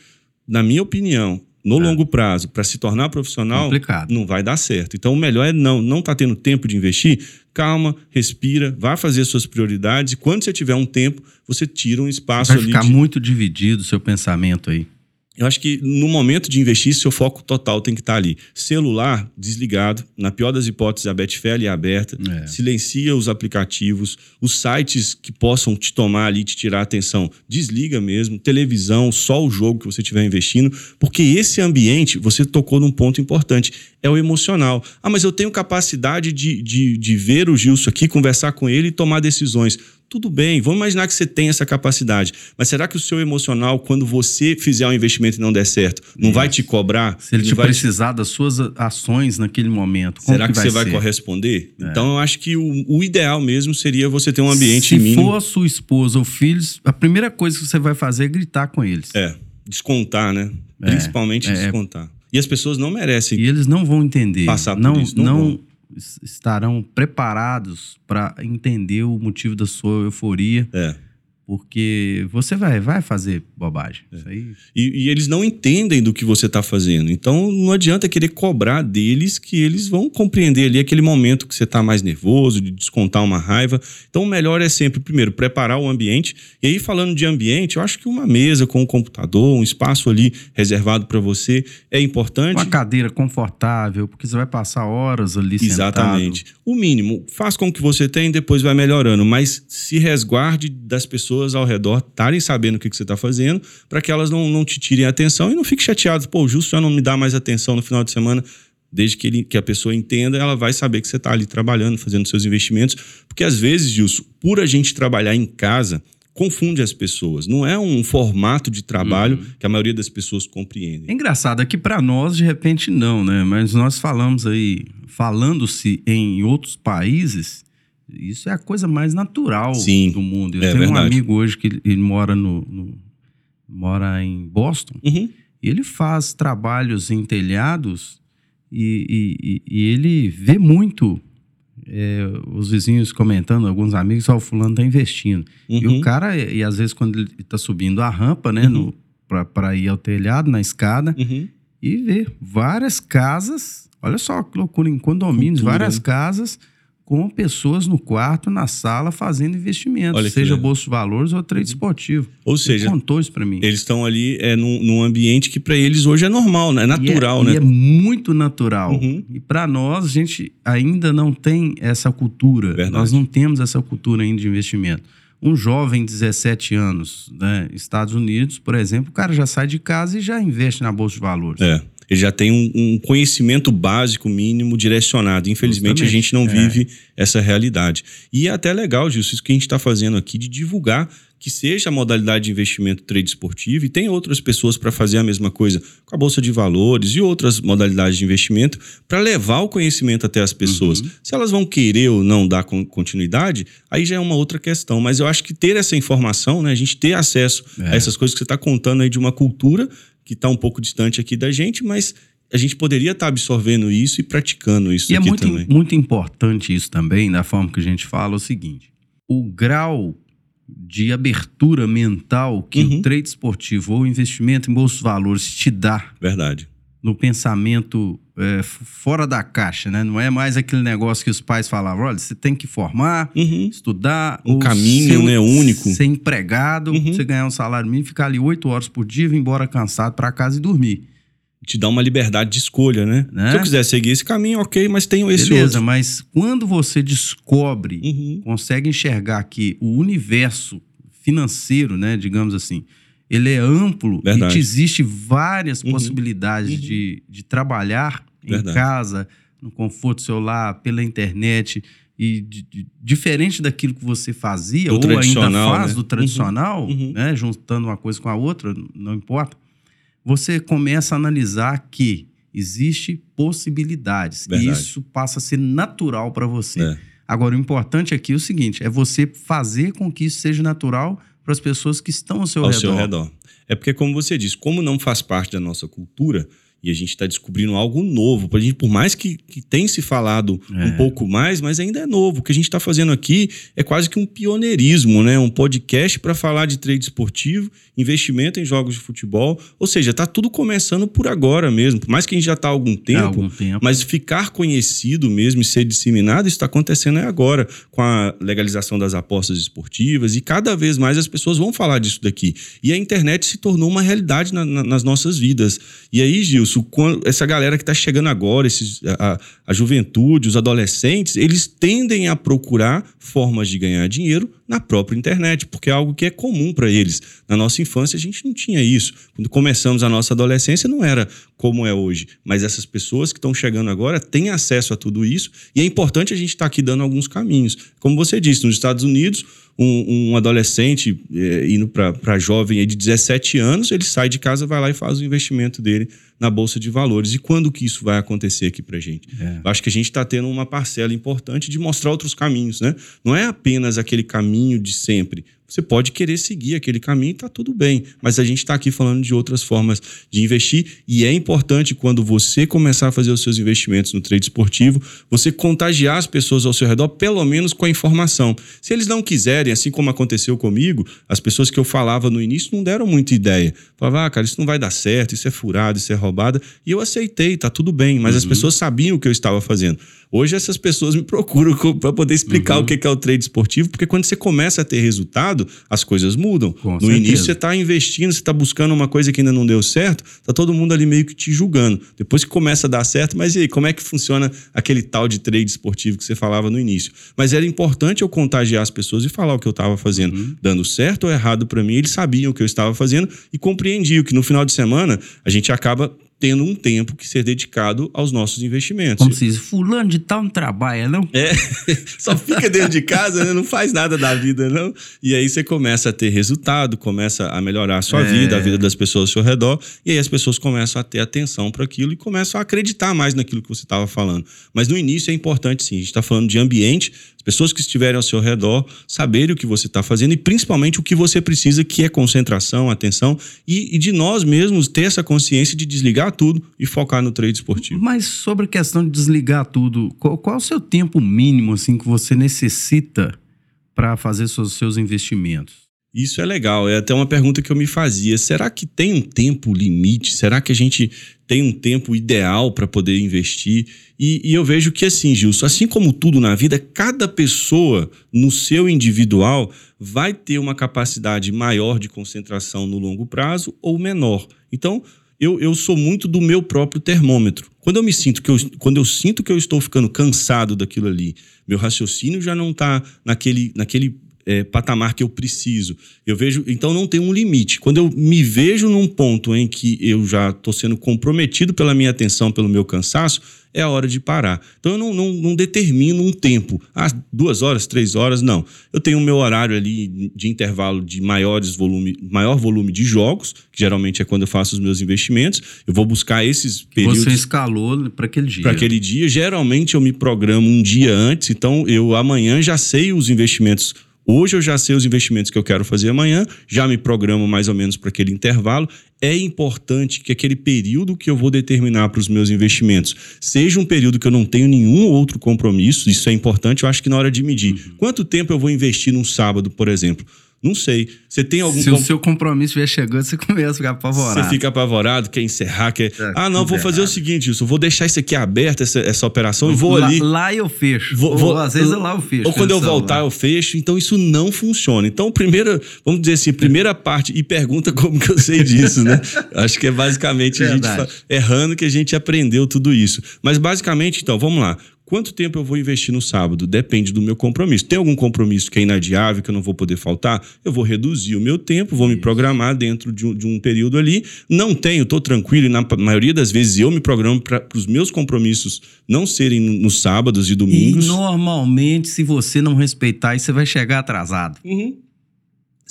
Na minha opinião, no é. longo prazo, para se tornar profissional, Complicado. não vai dar certo. Então, o melhor é não, não tá tendo tempo de investir, calma, respira, vá fazer suas prioridades e quando você tiver um tempo, você tira um espaço vai ali. Vai ficar de... muito dividido o seu pensamento aí. Eu acho que no momento de investir, seu foco total tem que estar ali. Celular desligado, na pior das hipóteses, a Betfair é aberta, é. silencia os aplicativos, os sites que possam te tomar ali, te tirar a atenção, desliga mesmo, televisão, só o jogo que você estiver investindo, porque esse ambiente, você tocou num ponto importante, é o emocional. Ah, mas eu tenho capacidade de, de, de ver o Gilson aqui, conversar com ele e tomar decisões tudo bem, vamos imaginar que você tem essa capacidade. Mas será que o seu emocional, quando você fizer um investimento e não der certo, não Isso. vai te cobrar? Se ele te precisar te... das suas ações naquele momento, será que, que vai você ser? vai corresponder? É. Então eu acho que o, o, ideal mesmo seria você ter um ambiente Se mínimo. for a sua esposa ou filhos, a primeira coisa que você vai fazer é gritar com eles. É descontar, né? É, Principalmente é. descontar. E as pessoas não merecem. E eles não vão entender. Passar por não, isso, não não vão. Es- estarão preparados para entender o motivo da sua euforia, É. porque você vai, vai fazer bobagem. É. Isso aí. E, e eles não entendem do que você está fazendo. Então não adianta querer cobrar deles que eles vão compreender ali aquele momento que você está mais nervoso, de descontar uma raiva. Então o melhor é sempre, primeiro, preparar o ambiente. E aí, falando de ambiente, eu acho que uma mesa com um computador, um espaço ali reservado para você é importante. Uma cadeira confortável, porque você vai passar horas ali Exatamente. O mínimo. Faz com o que você tem, depois vai melhorando. Mas se resguarde das pessoas ao redor estarem sabendo o que, que você está fazendo, para que elas não, não te tirem a atenção e não fique chateado. Pô, o Justo já não me dá mais atenção no final de semana. Desde que, ele, que a pessoa entenda, ela vai saber que você está ali trabalhando, fazendo seus investimentos. Porque às vezes, Gilson, por a gente trabalhar em casa, confunde as pessoas. Não é um formato de trabalho que a maioria das pessoas compreendem. É engraçado, aqui para nós, de repente, não, né? Mas nós falamos aí, falando-se em outros países, isso é a coisa mais natural Sim, do mundo. Eu é tenho um verdade. amigo hoje que ele, ele mora no, no- mora em Boston Uhum. e ele faz trabalhos em telhados e, e- e- e ele vê muito é, os vizinhos comentando, alguns amigos, ó, o fulano tá investindo. E Uhum. o cara, e às vezes quando ele tá subindo a rampa, né, pra, pra ir ao telhado, na escada, Uhum. e vê várias casas, olha só que loucura, em condomínios, Cultura, várias casas com pessoas no quarto, na sala, fazendo investimentos, Olha seja legal. Uhum. bolsa de valores ou trade esportivo. Ou Ele seja, contou isso pra mim. eles estão ali é, num, num ambiente que para eles hoje é normal, né? É natural, e é, né? E é muito natural. Uhum. E para nós, a gente ainda não tem essa cultura. Verdade. Nós não temos essa cultura ainda de investimento. Um jovem de 17 anos, né, Estados Unidos, por exemplo, o cara já sai de casa e já investe na bolsa de valores. É. Ele já tem um, um conhecimento básico mínimo direcionado. Infelizmente, a Justamente. gente não É. vive essa realidade. E é até legal, Gilson, isso que a gente está fazendo aqui, de divulgar que seja a modalidade de investimento trade esportivo e tem outras pessoas para fazer a mesma coisa com a Bolsa de Valores e outras modalidades de investimento para levar o conhecimento até as pessoas. Uhum. Se elas vão querer ou não dar con- continuidade, aí já é uma outra questão. Mas eu acho que ter essa informação, né, a gente ter acesso É. a essas coisas que você está contando aí de uma cultura que está um pouco distante aqui da gente, mas a gente poderia estar absorvendo isso e praticando isso E é aqui muito, também. muito importante isso também, da forma que a gente fala, é o seguinte: o grau de abertura mental que Uhum. o trade esportivo ou o investimento em bolsa de valores te dá Verdade. No pensamento é, fora da caixa, né? Não é mais aquele negócio que os pais falavam, olha, você tem que formar, Uhum. estudar, Um caminho, ser, né, único. ser empregado, Uhum. você ganhar um salário mínimo, ficar ali oito horas por dia, vir embora cansado para casa e dormir. Te dá uma liberdade de escolha, né? Né? Se eu quiser seguir esse caminho, ok, mas tenho esse Beleza, outro. mas quando você descobre Uhum. consegue enxergar que o universo financeiro, né, digamos assim, ele é amplo Verdade. e existe várias Uhum. possibilidades Uhum. de, de trabalhar em Verdade. casa, no conforto do seu lar, pela internet e de- de- diferente daquilo que você fazia Do ou ainda faz né? do tradicional, Uhum. Uhum. né, juntando uma coisa com a outra, não importa, você começa a analisar que existe possibilidades Verdade. e isso passa a ser natural para você. É. Agora, o importante aqui é o seguinte: é você fazer com que isso seja natural para as pessoas que estão ao seu ao redor. seu redor. É porque, como você disse, como não faz parte da nossa cultura e a gente está descobrindo algo novo, pra gente, por mais que, que tenha se falado É. um pouco mais, mas ainda é novo. O que a gente está fazendo aqui é quase que um pioneirismo, né? Um podcast para falar de trade esportivo, investimento em jogos de futebol. Ou seja, está tudo começando por agora mesmo. Por mais que a gente já está há algum Há tempo, algum tempo. mas ficar conhecido mesmo e ser disseminado, isso está acontecendo é agora, com a legalização das apostas esportivas, e cada vez mais as pessoas vão falar disso daqui. E a internet se tornou uma realidade na- na- nas nossas vidas. E aí, Gilson, quando- essa galera que está chegando agora, esses, a, a juventude, os adolescentes, eles tendem a procurar formas de ganhar dinheiro na própria internet, porque é algo que é comum para eles. Na nossa infância, a gente não tinha isso. Quando começamos a nossa adolescência, não era como é hoje. Mas essas pessoas que estão chegando agora têm acesso a tudo isso e é importante a gente estar aqui dando alguns caminhos. Como você disse, nos Estados Unidos, um, um adolescente eh, indo para jovem de 17 anos, ele sai de casa, vai lá e faz o investimento dele na Bolsa de Valores. E quando que isso vai acontecer aqui para gente? É. Eu acho que a gente está tendo uma parcela importante de mostrar outros caminhos, né? Não é apenas aquele caminho de sempre. Você pode querer seguir aquele caminho e tá tudo bem. Mas a gente está aqui falando de outras formas de investir e é importante quando você começar a fazer os seus investimentos no trade esportivo, você contagiar as pessoas ao seu redor, pelo menos com a informação. Se eles não quiserem, assim como aconteceu comigo, as pessoas que eu falava no início não deram muita ideia. Falavam, ah, cara, isso não vai dar certo, isso é furado, isso é roubada. E eu aceitei, tá tudo bem, mas uhum. as pessoas sabiam o que eu estava fazendo. Hoje essas pessoas me procuram para poder explicar uhum. o que é o trade esportivo, porque quando você começa a ter resultado, as coisas mudam. Com no certeza. início você está investindo, você está buscando uma coisa que ainda não deu certo, tá todo mundo ali meio que te julgando. Depois que começa a dar certo, mas e aí, como é que funciona aquele tal de trade esportivo que você falava no início? Mas era importante eu contagiar as pessoas e falar o que eu estava fazendo, uhum. dando certo ou errado para mim. Eles sabiam o que eu estava fazendo e compreendiam que no final de semana a gente acaba tendo um tempo que ser dedicado aos nossos investimentos. Como se diz, fulano de tal não trabalha, não? É, <laughs> só fica dentro de casa, né? não faz nada da vida, não. E aí você começa a ter resultado, começa a melhorar a sua é. vida, a vida das pessoas ao seu redor, e aí as pessoas começam a ter atenção para aquilo e começam a acreditar mais naquilo que você estava falando. Mas no início é importante sim, a gente está falando de ambiente, as pessoas que estiverem ao seu redor saberem o que você está fazendo e principalmente o que você precisa, que é concentração, atenção, e, e de nós mesmos ter essa consciência de desligar tudo e focar no trade esportivo. Mas sobre a questão de desligar tudo, qual, qual é o seu tempo mínimo assim que você necessita para fazer seus, seus investimentos? Isso é legal, é até uma pergunta que eu me fazia. Será que tem um tempo limite? Será que a gente tem um tempo ideal para poder investir? E, e, eu vejo que assim, Gilson, assim como tudo na vida, cada pessoa no seu individual vai ter uma capacidade maior de concentração no longo prazo ou menor. Então, eu, eu sou muito do meu próprio termômetro. Quando eu me sinto que eu, quando eu sinto que eu estou ficando cansado daquilo ali, meu raciocínio já não está naquele, naquele é, patamar que eu preciso. Eu vejo, então não tem um limite. Quando eu me vejo num ponto em que eu já estou sendo comprometido pela minha atenção, pelo meu cansaço, é a hora de parar. Então eu não, não, não determino um tempo, ah, duas horas, três horas, não. Eu tenho o meu horário ali de intervalo de maiores volume, maior volume de jogos, que geralmente é quando eu faço os meus investimentos. Eu vou buscar esses períodos. Você escalou para aquele dia. Para aquele dia. Geralmente eu me programo um dia antes, então eu amanhã já sei os investimentos Hoje eu já sei os investimentos que eu quero fazer amanhã, já me programo mais ou menos para aquele intervalo. É importante que aquele período que eu vou determinar para os meus investimentos seja um período que eu não tenho nenhum outro compromisso. Isso é importante, eu acho que na hora de medir. Uhum. Quanto tempo eu vou investir num sábado, por exemplo? Não sei. Você tem algum. Se o seu compromisso vier chegando, você começa a ficar apavorado. Você fica apavorado, quer encerrar, quer. É, ah, não, vou fazer errado. o seguinte, isso. Vou deixar isso aqui aberto, essa, essa operação, e vou lá, ali. Lá eu fecho. Vou, vou, ou, às vezes lá eu fecho. Ou quando eu voltar, lá. eu fecho. Então isso não funciona. Então, primeira, vamos dizer assim, primeira parte, e pergunta como que eu sei disso, né? <laughs> Acho que é basicamente a gente errando que a gente aprendeu tudo isso. Mas basicamente, então, vamos lá. Quanto tempo eu vou investir no sábado? Depende do meu compromisso. Tem algum compromisso que é inadiável, que eu não vou poder faltar? Eu vou reduzir o meu tempo, vou me programar dentro de um, de um, período ali. Não tenho, estou tranquilo, e na maioria das vezes eu me programo para os meus compromissos não serem nos sábados e domingos. E normalmente, se você não respeitar, você vai chegar atrasado. Uhum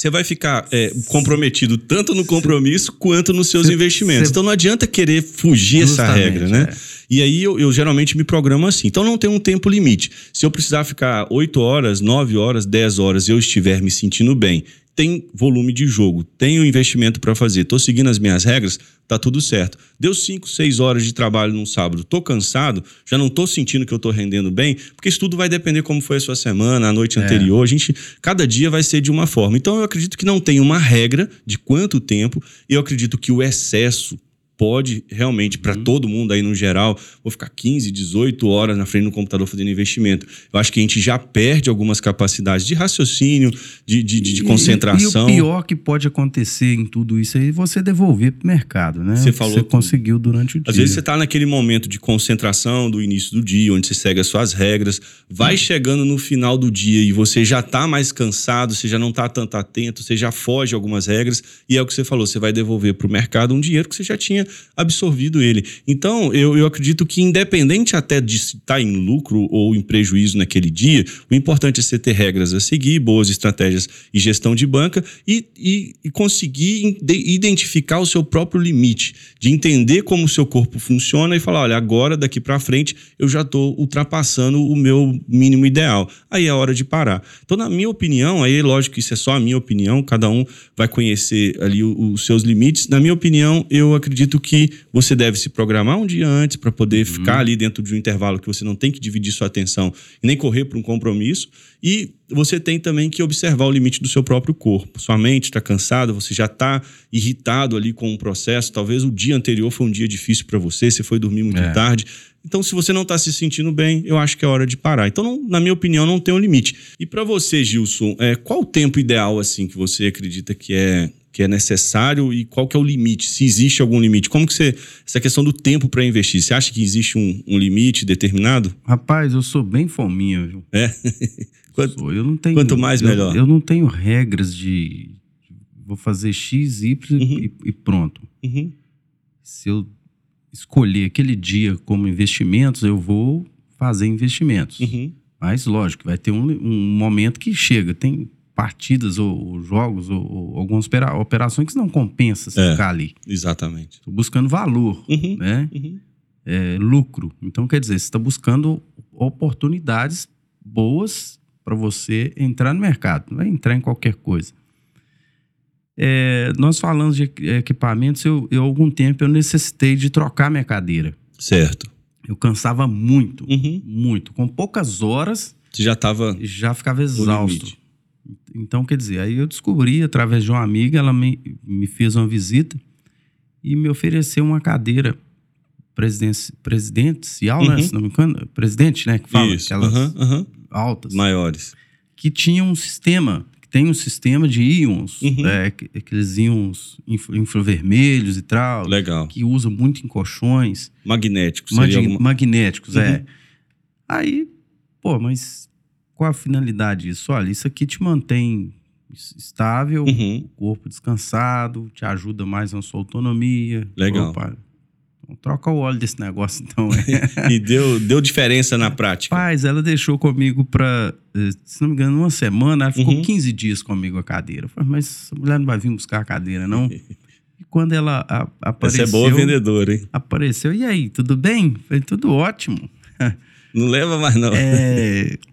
você vai ficar é, comprometido tanto no compromisso quanto nos seus cê, investimentos. Cê... Então não adianta querer fugir Justamente, essa regra, né? É. E aí eu, eu, geralmente me programo assim. Então não tem um tempo limite. Se eu precisar ficar 8 horas, 9 horas, 10 horas e eu estiver me sentindo bem tem volume de jogo, tenho investimento para fazer, estou seguindo as minhas regras, tá tudo certo. Deu 5, 6 horas de trabalho num sábado, estou cansado, já não estou sentindo que eu estou rendendo bem, porque isso tudo vai depender como foi a sua semana, a noite é. anterior. A gente, cada dia vai ser de uma forma. Então eu acredito que não tem uma regra de quanto tempo, e eu acredito que o excesso pode realmente, para uhum. todo mundo aí no geral, vou ficar 15, 18 horas na frente do computador fazendo investimento. Eu acho que a gente já perde algumas capacidades de raciocínio, de, de, de, de concentração. E, e, o pior que pode acontecer em tudo isso é você devolver para o mercado, né? Você falou. Você conseguiu durante o dia. Às vezes você está naquele momento de concentração do início do dia, onde você segue as suas regras, vai uhum. chegando no final do dia e você já está mais cansado, você já não está tanto atento, você já foge algumas regras, e é o que você falou, você vai devolver para o mercado um dinheiro que você já tinha absorvido ele. Então, eu, eu acredito que, independente até de estar tá em lucro ou em prejuízo naquele dia, o importante é você ter regras a seguir, boas estratégias e gestão de banca e, e, e conseguir identificar o seu próprio limite, de entender como o seu corpo funciona e falar: olha, agora daqui para frente eu já estou ultrapassando o meu mínimo ideal. Aí é hora de parar. Então, na minha opinião, aí lógico que isso é só a minha opinião, cada um vai conhecer ali os seus limites. Na minha opinião, eu acredito que você deve se programar um dia antes para poder uhum. ficar ali dentro de um intervalo que você não tem que dividir sua atenção e nem correr para um compromisso. E você tem também que observar o limite do seu próprio corpo. Sua mente está cansada, você já está irritado ali com o processo. Talvez o dia anterior foi um dia difícil para você, você foi dormir muito é. tarde. Então, se você não está se sentindo bem, eu acho que é hora de parar. Então, não, na minha opinião, não tem um limite. E para você, Gilson, é, qual o tempo ideal assim que você acredita que é que é necessário e qual que é o limite? Se existe algum limite? Como que você essa questão do tempo para investir? Você acha que existe um, um, limite determinado? Rapaz, eu sou bem fominha, viu? É. <laughs> quanto, sou, eu não tenho, quanto mais eu, melhor. Eu não tenho regras de vou fazer x, y uhum. e, e, pronto. Uhum. Se eu escolher aquele dia como investimentos, eu vou fazer investimentos. Uhum. Mas, lógico, vai ter um, um, momento que chega. Tem partidas ou, ou jogos ou, ou, algumas operações que não compensa você é, ficar ali. Exatamente. Estou buscando valor, uhum, né? Uhum. É, lucro. Então, quer dizer, você está buscando oportunidades boas para você entrar no mercado. Não vai entrar em qualquer coisa. É, nós falamos de equipamentos, eu, eu, algum tempo eu necessitei de trocar minha cadeira. Certo. Eu cansava muito, uhum. muito. Com poucas horas. Você já estava. Já ficava exausto. Então, quer dizer, aí eu descobri através de uma amiga, ela me, me fez uma visita e me ofereceu uma cadeira presidencial, né, uhum. né? Se não me engano, presidente, né? Que fala Isso. aquelas uhum, uhum. altas. Maiores. Que tinha um sistema tem um sistema de íons, é, aqueles íons infravermelhos e tal. Legal. Que usa muito em colchões. Magnéticos. Mag alguma... Magnéticos, é. uhum. é. Aí, pô, mas qual a finalidade disso? Olha, isso aqui te mantém estável, uhum. o corpo descansado, te ajuda mais na sua autonomia. Legal. Opa, troca o óleo desse negócio, então. <laughs> e deu, deu diferença na prática? Paz, ela deixou comigo para, eh, se não me engano, uma semana. Ela ficou uhum. 15 dias comigo a cadeira. Eu falei, mas a mulher não vai vir buscar a cadeira, não? <laughs> e quando ela a, apareceu... Essa é boa vendedora, hein? Apareceu, e aí, tudo bem? Falei, tudo ótimo. não leva mais, não. É... <laughs>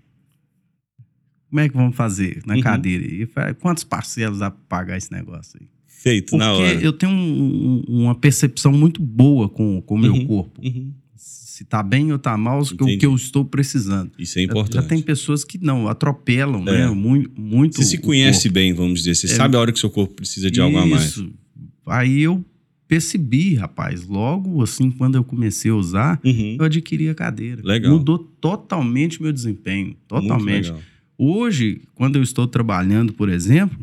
Como é que vamos fazer na uhum. cadeira? E falei, quantos parcelos dá para pagar esse negócio aí? Feito Porque na hora. eu tenho um, uma percepção muito boa com o meu uhum, corpo. Uhum. Se tá bem ou tá mal, o que eu estou precisando. Isso é importante. Já tem pessoas que não, atropelam, é. né? Muito, muito Você se conhece corpo. bem, vamos dizer. Você é, sabe a hora que seu corpo precisa de algo a mais. Isso. Aí eu percebi, rapaz, logo assim, quando eu comecei a usar, uhum. eu adquiri a cadeira. Legal. Mudou totalmente meu desempenho. Totalmente. Hoje, quando eu estou trabalhando, por exemplo,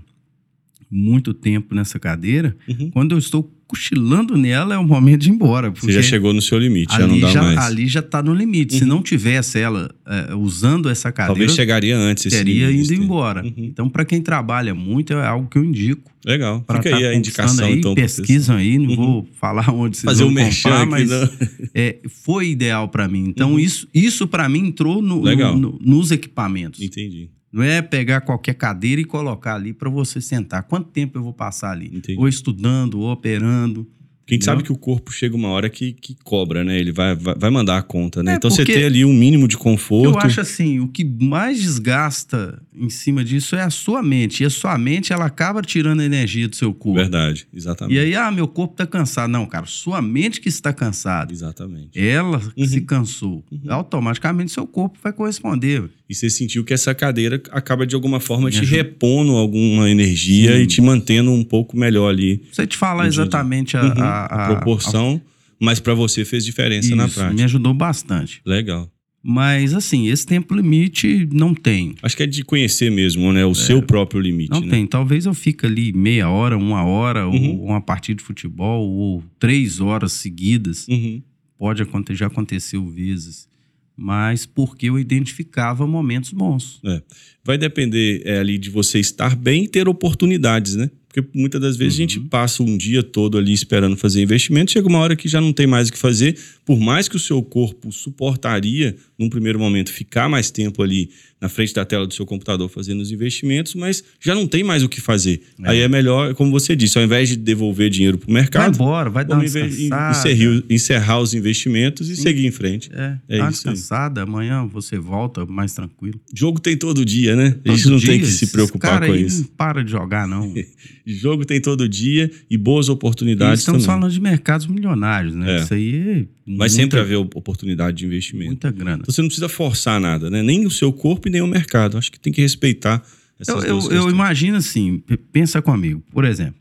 muito tempo nessa cadeira, uhum. quando eu estou cochilando nela, é o momento de ir embora. Você já chegou no seu limite, já não dá já, mais. Ali já está no limite. Uhum. Se não tivesse ela é, usando essa cadeira... Talvez chegaria antes. Teria ido embora. Uhum. Então, para quem trabalha muito, é algo que eu indico. Legal. Fica tá aí a indicação, aí, então. Pesquisam aí, não <laughs> vou uhum. falar onde vocês Fazer vão um comprar, mas <laughs> é, foi ideal para mim. Então, uhum. isso, isso para mim entrou no, no, no, nos equipamentos. Entendi. Não é pegar qualquer cadeira e colocar ali para você sentar. Quanto tempo eu vou passar ali? Entendi. Ou estudando, ou operando. Porque a gente sabe que o corpo chega uma hora que, que cobra, né? Ele vai, vai, vai mandar a conta, né? É então você ter ali um mínimo de conforto. Eu acho assim, o que mais desgasta em cima disso é a sua mente. E a sua mente, ela acaba tirando a energia do seu corpo. Verdade, exatamente. E aí, ah, meu corpo tá cansado. Não, cara, sua mente que está cansada. Exatamente. Ela uhum. se cansou. Uhum. Automaticamente seu corpo vai corresponder. E você sentiu que essa cadeira acaba de alguma forma te repondo alguma energia Sim. e te mantendo um pouco melhor ali. Você te falar exatamente a, uhum. a a, proporção, a... mas para você fez diferença Isso, na prática. Me ajudou bastante. Legal. Mas, assim, esse tempo limite não tem. Acho que é de conhecer mesmo, né? O é, seu próprio limite. Não né? tem. Talvez eu fique ali meia hora, uma hora, uhum. ou uma partida de futebol, ou três horas seguidas. Uhum. Pode acontecer, já aconteceu vezes. Mas porque eu identificava momentos bons. É. Vai depender é, ali de você estar bem e ter oportunidades, né? Porque muitas das vezes uhum. a gente uhum. passa um dia todo ali esperando fazer investimento, chega uma hora que já não tem mais o que fazer, por mais que o seu corpo suportaria, num primeiro momento, ficar mais tempo ali na frente da tela do seu computador fazendo os investimentos, mas já não tem mais o que fazer. É. Aí é melhor, como você disse, ao invés de devolver dinheiro para o mercado, vai embora, vai dar uma encerrar, encerrar os investimentos e Sim. seguir em frente. É, é dá isso descansada, amanhã você volta mais tranquilo. Jogo tem todo dia, né? A gente não dia, tem que se preocupar com isso. Não para de jogar, não. <laughs> Jogo tem todo dia e boas oportunidades. E estamos também. falando de mercados milionários, né? É. Isso aí Vai sempre haver oportunidade de investimento. Muita grana. Então você não precisa forçar nada, né? Nem o seu corpo e nem o mercado. Acho que tem que respeitar essas eu, eu, eu imagino assim, pensa comigo. Por exemplo,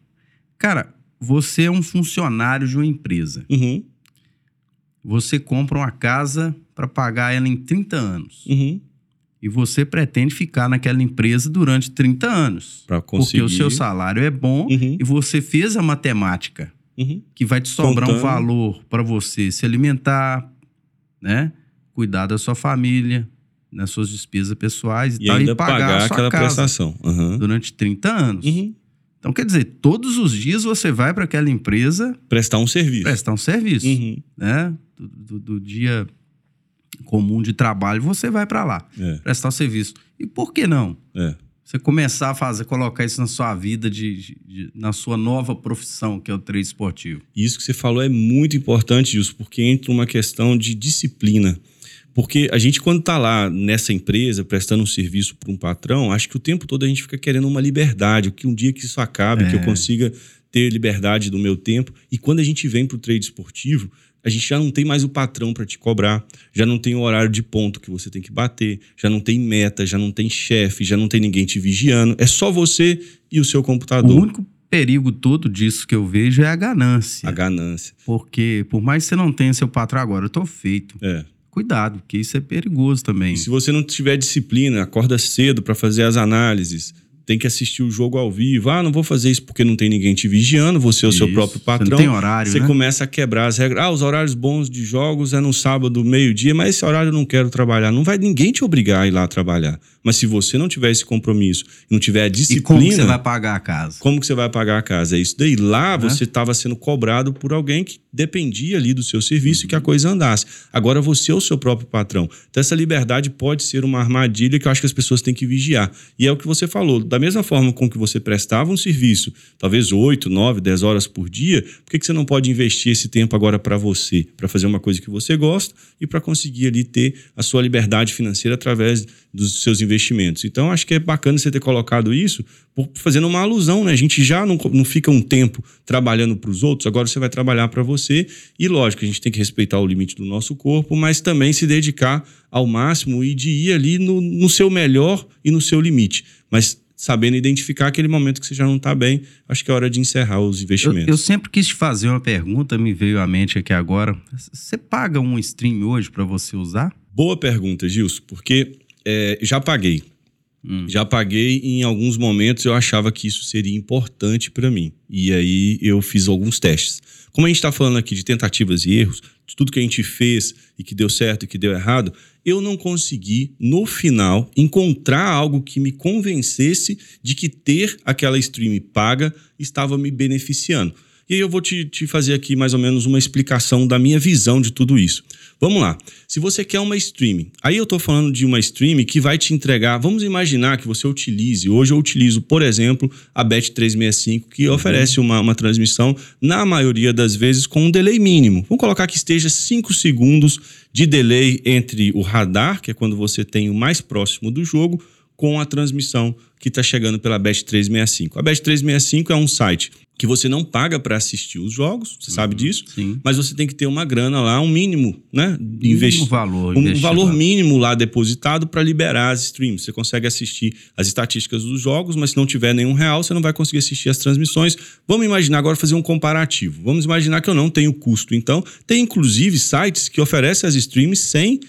cara, você é um funcionário de uma empresa. Uhum. Você compra uma casa para pagar ela em 30 anos. Uhum. E você pretende ficar naquela empresa durante 30 anos. Para conseguir. Porque o seu salário é bom uhum. e você fez a matemática uhum. que vai te sobrar Contando. um valor para você se alimentar, né? Cuidar da sua família, nas suas despesas pessoais e, e tal, e pagar, pagar a sua aquela casa prestação uhum. durante 30 anos. Uhum. Então, quer dizer, todos os dias você vai para aquela empresa prestar um serviço. Prestar um serviço, uhum. né? Do, do, do, dia comum de trabalho, você vai para lá é. prestar o serviço. E por que não? É. Você começar a fazer, colocar isso na sua vida, de, de, de, na sua nova profissão, que é o trade esportivo. Isso que você falou é muito importante, Wilson, porque entra uma questão de disciplina. Porque a gente, quando está lá nessa empresa, prestando um serviço para um patrão, acho que o tempo todo a gente fica querendo uma liberdade, que um dia que isso acabe, é. que eu é. consiga ter liberdade do meu tempo. E quando a gente vem para o trade esportivo, a gente já não tem mais o patrão para te cobrar, já não tem o horário de ponto que você tem que bater, já não tem meta, já não tem chefe, já não tem ninguém te vigiando. É só você e o seu computador. O único perigo todo disso que eu vejo é a ganância. A ganância. Porque por mais que você não tenha seu patrão agora, eu tô feito. É. Cuidado, porque isso é perigoso também. E se você não tiver disciplina, acorda cedo para fazer as análises, tem que assistir o jogo ao vivo. Ah, não vou fazer isso porque não tem ninguém te vigiando, você é o seu próprio patrão. Você não tem horário, Você né? começa a quebrar as regras. Ah, os horários bons de jogos é no sábado, meio-dia, mas esse horário eu não quero trabalhar. Não vai ninguém te obrigar a ir lá trabalhar. Mas se você não tiver esse compromisso, não tiver a disciplina. E como você vai pagar a casa? Como que você vai pagar a casa? É isso daí. Lá você estava sendo cobrado por alguém que dependia ali do seu serviço uhum. e que a coisa andasse. Agora você é o seu próprio patrão. Então essa liberdade pode ser uma armadilha que eu acho que as pessoas têm que vigiar. E é o que você falou. Da mesma forma com que você prestava um serviço, talvez 8, 9, 10 horas por dia, por que, que você não pode investir esse tempo agora para você, para fazer uma coisa que você gosta e para conseguir ali ter a sua liberdade financeira através dos seus investimentos. Então, acho que é bacana você ter colocado isso, fazendo uma alusão, né? A gente já não, não fica um tempo trabalhando para os outros, agora você vai trabalhar para você. E, lógico, a gente tem que respeitar o limite do nosso corpo, mas também se dedicar ao máximo e de ir ali no, no seu melhor e no seu limite. Mas sabendo identificar aquele momento que você já não está bem, acho que é hora de encerrar os investimentos. Eu, eu, sempre quis te fazer uma pergunta, me veio à mente aqui agora. Você paga um stream hoje para você usar? Boa pergunta, Gilson, porque é, já paguei. Hum. Já paguei em alguns momentos eu achava que isso seria importante para mim. E aí eu fiz alguns testes. Como a gente está falando aqui de tentativas e erros, de tudo que a gente fez e que deu certo e que deu errado, eu não consegui, no final, encontrar algo que me convencesse de que ter aquela stream paga estava me beneficiando. E aí eu vou te, te fazer aqui mais ou menos uma explicação da minha visão de tudo isso. Vamos lá. Se você quer uma streaming, aí eu estou falando de uma streaming que vai te entregar. Vamos imaginar que você utilize. Hoje eu utilizo, por exemplo, a Bet365, que uhum. oferece uma, uma transmissão, na maioria das vezes, com um delay mínimo. Vamos colocar que esteja 5 segundos de delay entre o radar, que é quando você tem o mais próximo do jogo, com a transmissão que está chegando pela Bet365. A Bet365 é um site que você não paga para assistir os jogos, você uhum, sabe disso, sim. mas você tem que ter uma grana lá, um mínimo, né? Investi valor, um valor mínimo lá depositado para liberar as streams. Você consegue assistir as estatísticas dos jogos, mas se não tiver nenhum real, você não vai conseguir assistir as transmissões. Vamos imaginar agora fazer um comparativo. Vamos imaginar que eu não tenho custo. Então, tem inclusive sites que oferecem as streams sem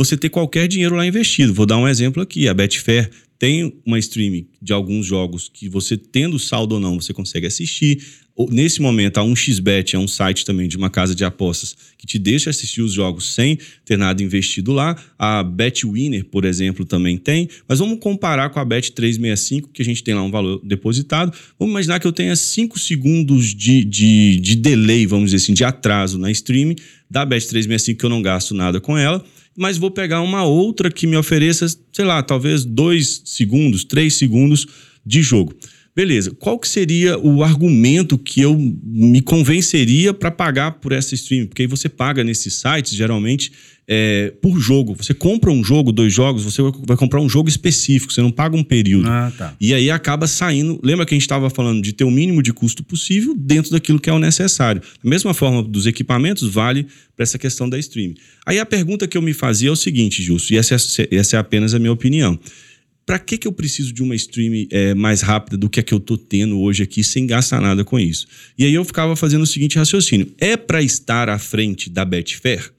você ter qualquer dinheiro lá investido. Vou dar um exemplo aqui, a Betfair tem uma streaming de alguns jogos que você tendo saldo ou não, você consegue assistir. nesse momento, a 1xBet é um site também de uma casa de apostas que te deixa assistir os jogos sem ter nada investido lá. A BetWinner, por exemplo, também tem. Mas vamos comparar com a Bet365, que a gente tem lá um valor depositado. Vamos imaginar que eu tenha 5 segundos de, de, de delay, vamos dizer assim, de atraso na stream da Bet365, que eu não gasto nada com ela mas vou pegar uma outra que me ofereça, sei lá, talvez dois segundos, três segundos de jogo. Beleza, qual que seria o argumento que eu me convenceria para pagar por essa stream? Porque aí você paga nesses sites, geralmente, é, por jogo. Você compra um jogo, dois jogos, você vai comprar um jogo específico, você não paga um período. Ah, tá. E aí acaba saindo. Lembra que a gente estava falando de ter o mínimo de custo possível dentro daquilo que é o necessário. Da mesma forma dos equipamentos, vale para essa questão da stream. Aí a pergunta que eu me fazia é o seguinte, Justo, e essa é, essa é apenas a minha opinião para que, que eu preciso de uma stream é, mais rápida do que a que eu tô tendo hoje aqui sem gastar nada com isso? E aí eu ficava fazendo o seguinte raciocínio: é para estar à frente da Betfair?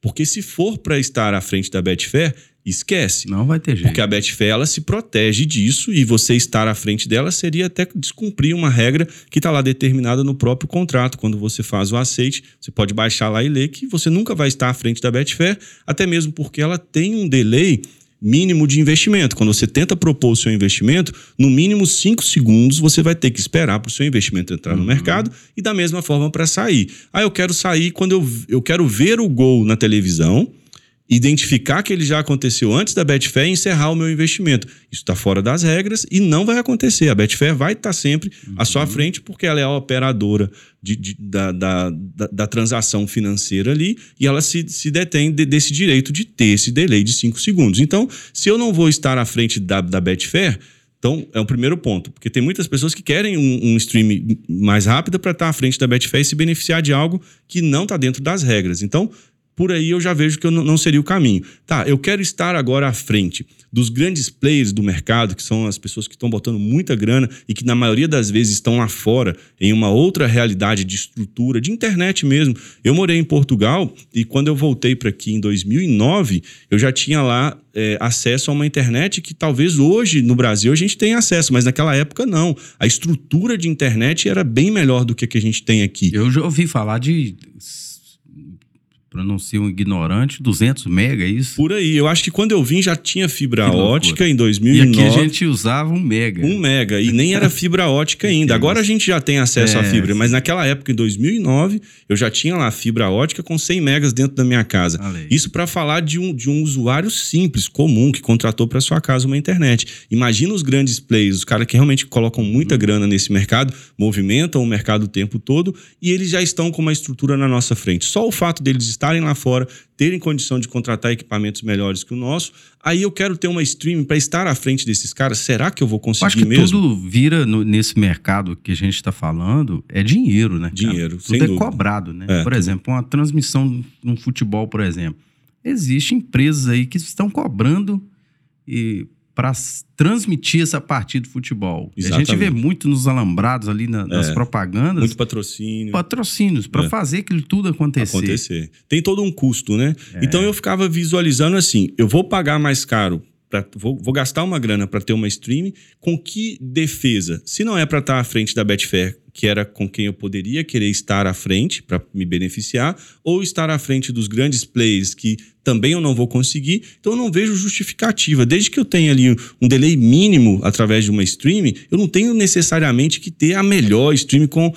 Porque se for para estar à frente da Betfair, esquece. Não vai ter jeito. Porque a Betfair ela se protege disso e você estar à frente dela seria até descumprir uma regra que está lá determinada no próprio contrato. Quando você faz o aceite, você pode baixar lá e ler que você nunca vai estar à frente da Betfair, até mesmo porque ela tem um delay mínimo de investimento. Quando você tenta propor o seu investimento, no mínimo cinco segundos você vai ter que esperar para o seu investimento entrar no uhum. mercado e da mesma forma para sair. Ah, eu quero sair quando eu, eu quero ver o gol na televisão identificar que ele já aconteceu antes da Betfair e encerrar o meu investimento. Isso está fora das regras e não vai acontecer. A Betfair vai estar tá sempre uhum. à sua uhum. frente porque ela é a operadora de, de, da, da, da, da, transação financeira ali e ela se, se detém de, desse direito de ter esse delay de 5 segundos. Então, se eu não vou estar à frente da, da Betfair, então, é o primeiro ponto, porque tem muitas pessoas que querem um, um stream mais rápido para estar tá à frente da Betfair e se beneficiar de algo que não está dentro das regras. Então, por aí eu já vejo que eu não seria o caminho. Tá, eu quero estar agora à frente dos grandes players do mercado, que são as pessoas que estão botando muita grana e que na maioria das vezes estão lá fora em uma outra realidade de estrutura, de internet mesmo. Eu morei em Portugal e quando eu voltei para aqui em 2009, eu já tinha lá é, acesso a uma internet que talvez hoje no Brasil a gente tenha acesso, mas naquela época não. A estrutura de internet era bem melhor do que a que a gente tem aqui. Eu já ouvi falar de para não ser um ignorante, 200 mega, é isso? Por aí. Eu acho que quando eu vim já tinha fibra ótica em 2009. E aqui a gente usava um mega. Um mega. E nem era fibra <laughs> ótica ainda. Agora a gente já tem acesso é, à fibra. Mas naquela época, em 2009, eu já tinha lá fibra ótica com 100 megas dentro da minha casa. Isso para falar de um, de um usuário simples, comum, que contratou para sua casa uma internet. Imagina os grandes players, os caras que realmente colocam muita uhum. grana nesse mercado, movimentam o mercado o tempo todo e eles já estão com uma estrutura na nossa frente. Só o fato deles estarem lá fora, terem condição de contratar equipamentos melhores que o nosso, aí eu quero ter uma streaming para estar à frente desses caras. Será que eu vou conseguir mesmo? Acho que mesmo? tudo vira no, nesse mercado que a gente está falando é dinheiro, né? Dinheiro, Tudo é dúvida. cobrado, né? É, por tudo. exemplo, uma transmissão no futebol, por exemplo. Existem empresas aí que estão cobrando e para transmitir essa partida de futebol. A gente vê muito nos alambrados ali na, nas é, propagandas. Muito patrocínio. Patrocínios, para é. fazer aquilo tudo acontecer. Acontecer. Tem todo um custo, né? É. Então eu ficava visualizando assim: eu vou pagar mais caro Pra, vou, vou, gastar uma grana para ter uma stream, com que defesa? Se não é para estar tá à frente da Betfair, que era com quem eu poderia querer estar à frente para me beneficiar, ou estar à frente dos grandes players que também eu não vou conseguir, então eu não vejo justificativa. Desde que eu tenha ali um delay mínimo através de uma stream, eu não tenho necessariamente que ter a melhor stream com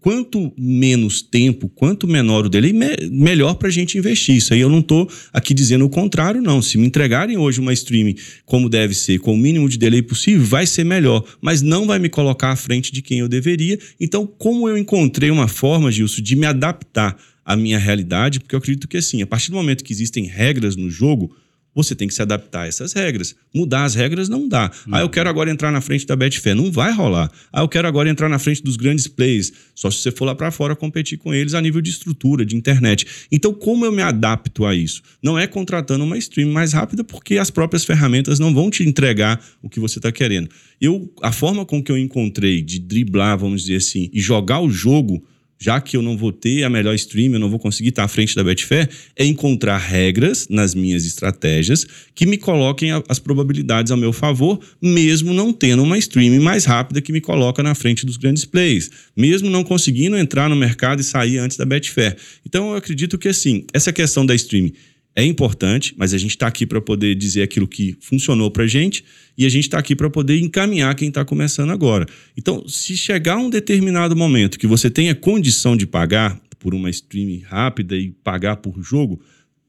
quanto menos tempo, quanto menor o delay, me melhor para a gente investir. Isso aí eu não estou aqui dizendo o contrário, não. Se me entregarem hoje uma streaming como deve ser, com o mínimo de delay possível, vai ser melhor, mas não vai me colocar à frente de quem eu deveria. Então, como eu encontrei uma forma, Gilson, de me adaptar à minha realidade, porque eu acredito que assim, a partir do momento que existem regras no jogo, você tem que se adaptar a essas regras. Mudar as regras não dá. Uhum. Ah, eu quero agora entrar na frente da Betfair. Não vai rolar. Ah, eu quero agora entrar na frente dos grandes players. Só se você for lá para fora competir com eles a nível de estrutura, de internet. Então, como eu me adapto a isso? Não é contratando uma stream mais rápida, porque as próprias ferramentas não vão te entregar o que você está querendo. Eu, a forma com que eu encontrei de driblar, vamos dizer assim, e jogar o jogo já que eu não vou ter a melhor stream, eu não vou conseguir estar à frente da Betfair, é encontrar regras nas minhas estratégias que me coloquem as probabilidades ao meu favor, mesmo não tendo uma stream mais rápida que me coloca na frente dos grandes players, mesmo não conseguindo entrar no mercado e sair antes da Betfair. Então eu acredito que assim, essa questão da stream é importante, mas a gente está aqui para poder dizer aquilo que funcionou para a gente e a gente está aqui para poder encaminhar quem está começando agora. Então, se chegar um determinado momento que você tenha condição de pagar por uma stream rápida e pagar por jogo,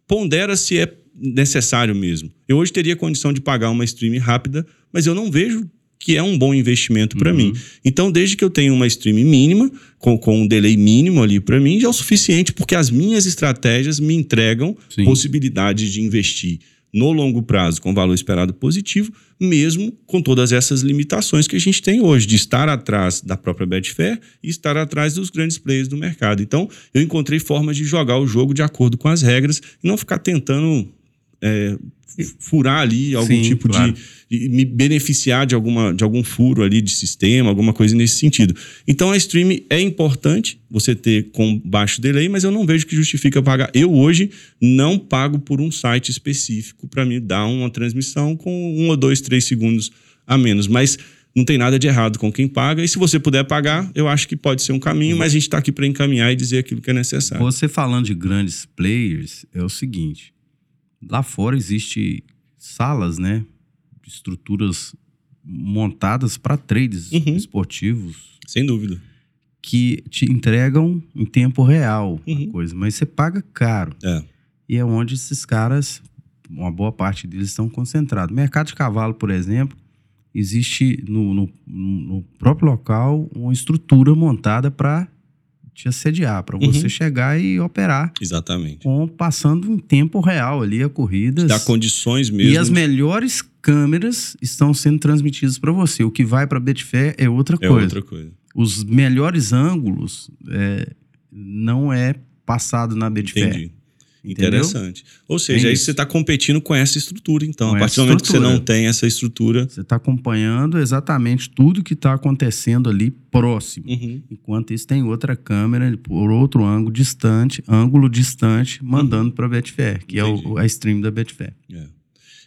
pondera se é necessário mesmo. Eu hoje teria condição de pagar uma stream rápida, mas eu não vejo que é um bom investimento para uhum. mim. Então, desde que eu tenha uma stream mínima, com, com um delay mínimo ali para mim, já é o suficiente, porque as minhas estratégias me entregam Sim. possibilidades de investir no longo prazo com valor esperado positivo, mesmo com todas essas limitações que a gente tem hoje, de estar atrás da própria Betfair e estar atrás dos grandes players do mercado. Então, eu encontrei formas de jogar o jogo de acordo com as regras e não ficar tentando é, furar ali algum Sim, tipo claro. de, de, me beneficiar de, alguma, de algum furo ali de sistema, alguma coisa nesse sentido. Então a stream é importante você ter com baixo delay, mas eu não vejo que justifica pagar. Eu hoje não pago por um site específico para me dar uma transmissão com um ou dois, três segundos a menos, mas não tem nada de errado com quem paga. E se você puder pagar, eu acho que pode ser um caminho, mas a gente está aqui para encaminhar e dizer aquilo que é necessário. Você falando de grandes players, é o seguinte: Lá fora existe salas, né? Estruturas montadas para trades uhum. esportivos. Sem dúvida. Que te entregam em tempo real uhum. a coisa, mas você paga caro. É. E é onde esses caras, uma boa parte deles estão concentrados. Mercado de cavalo, por exemplo, existe no, no, no próprio local uma estrutura montada para te assediar, para você uhum. chegar e operar. Exatamente. Com, passando em tempo real ali a corrida. Dá condições mesmo. E as melhores câmeras estão sendo transmitidas para você. O que vai para Betfair é outra é coisa. É outra coisa. Os melhores ângulos é, não é passado na Betfair. Entendi. Interessante. Ou seja, aí você está competindo com essa estrutura, então. Com a partir do momento que você não tem essa estrutura. Você está acompanhando exatamente tudo que está acontecendo ali próximo. Uhum. Enquanto isso, tem outra câmera por outro ângulo distante, ângulo distante, mandando uhum. para a Betfair, que Entendi. é o, a stream da Betfair. É.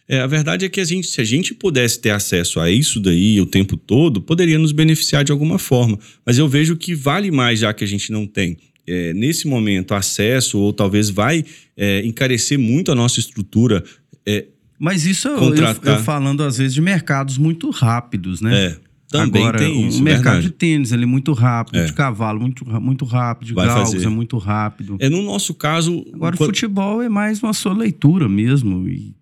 É, a verdade é que a gente, se a gente pudesse ter acesso a isso daí o tempo todo, poderia nos beneficiar de alguma forma. Mas eu vejo que vale mais já que a gente não tem é, nesse momento, acesso, ou talvez vai é, encarecer muito a nossa estrutura. É, Mas isso contratar... eu, eu, falando às vezes de mercados muito rápidos, né? É. Também Agora, tem isso, o mercado verdade. de tênis ele é muito rápido, é. de cavalo muito, muito rápido, de Vai galgos fazer. é muito rápido. É no nosso caso. Agora, quando... futebol é mais uma sua leitura mesmo. E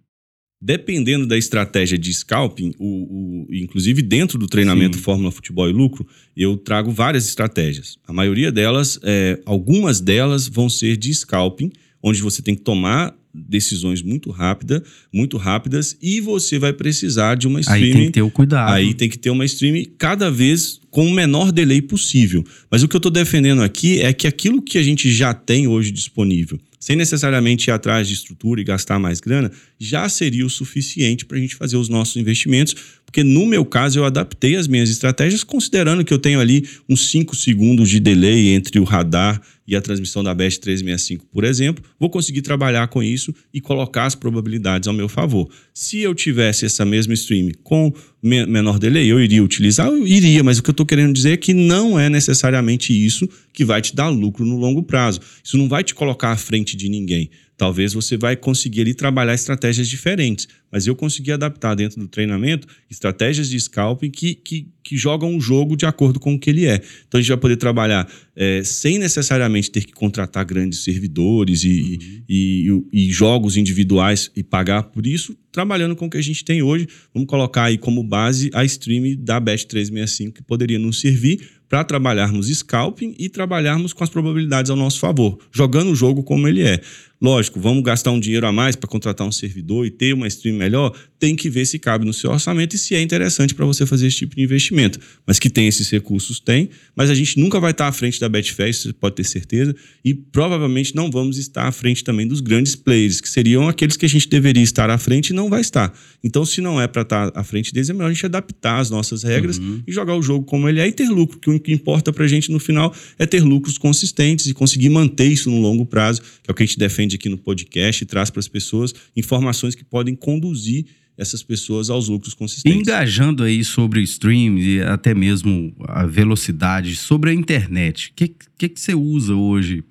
Dependendo da estratégia de scalping, o, o, inclusive dentro do treinamento Sim. Fórmula Futebol e Lucro, eu trago várias estratégias. A maioria delas, é, algumas delas vão ser de scalping, onde você tem que tomar decisões muito rápidas, muito rápidas, e você vai precisar de uma stream. Aí tem que ter o cuidado. Aí tem que ter uma stream cada vez com o menor delay possível. Mas o que eu estou defendendo aqui é que aquilo que a gente já tem hoje disponível sem necessariamente ir atrás de estrutura e gastar mais grana, já seria o suficiente para a gente fazer os nossos investimentos, porque no meu caso eu adaptei as minhas estratégias considerando que eu tenho ali uns 5 segundos de delay entre o radar e a transmissão da BEST 365, por exemplo, vou conseguir trabalhar com isso e colocar as probabilidades ao meu favor. Se eu tivesse essa mesma stream com menor delay, eu iria utilizar? Eu iria, mas o que eu estou querendo dizer é que não é necessariamente isso que vai te dar lucro no longo prazo. Isso não vai te colocar à frente de ninguém. Talvez você vai conseguir ali trabalhar estratégias diferentes, mas eu consegui adaptar dentro do treinamento estratégias de scalping que, que, que jogam o jogo de acordo com o que ele é. Então a gente vai poder trabalhar é, sem necessariamente ter que contratar grandes servidores e, uhum. e, e, e, jogos individuais e pagar por isso, trabalhando com o que a gente tem hoje. Vamos colocar aí como base a stream da Best 365 que poderia nos servir para trabalharmos scalping e trabalharmos com as probabilidades ao nosso favor, jogando o jogo como ele é. Lógico, vamos gastar um dinheiro a mais para contratar um servidor e ter uma stream melhor, tem que ver se cabe no seu orçamento e se é interessante para você fazer esse tipo de investimento. Mas que tem esses recursos, tem, mas a gente nunca vai estar à frente da Betfair, você pode ter certeza, e provavelmente não vamos estar à frente também dos grandes players, que seriam aqueles que a gente deveria estar à frente e não vai estar. Então, se não é para estar à frente deles, é melhor a gente adaptar as nossas regras uhum. e jogar o jogo como ele é e ter lucro, que o que importa para a gente no final é ter lucros consistentes e conseguir manter isso no longo prazo, que é o que a gente defende aqui no podcast e traz para as pessoas informações que podem conduzir essas pessoas aos lucros consistentes. Engajando aí sobre o stream e até mesmo a velocidade, sobre a internet, o que, que, que você usa hoje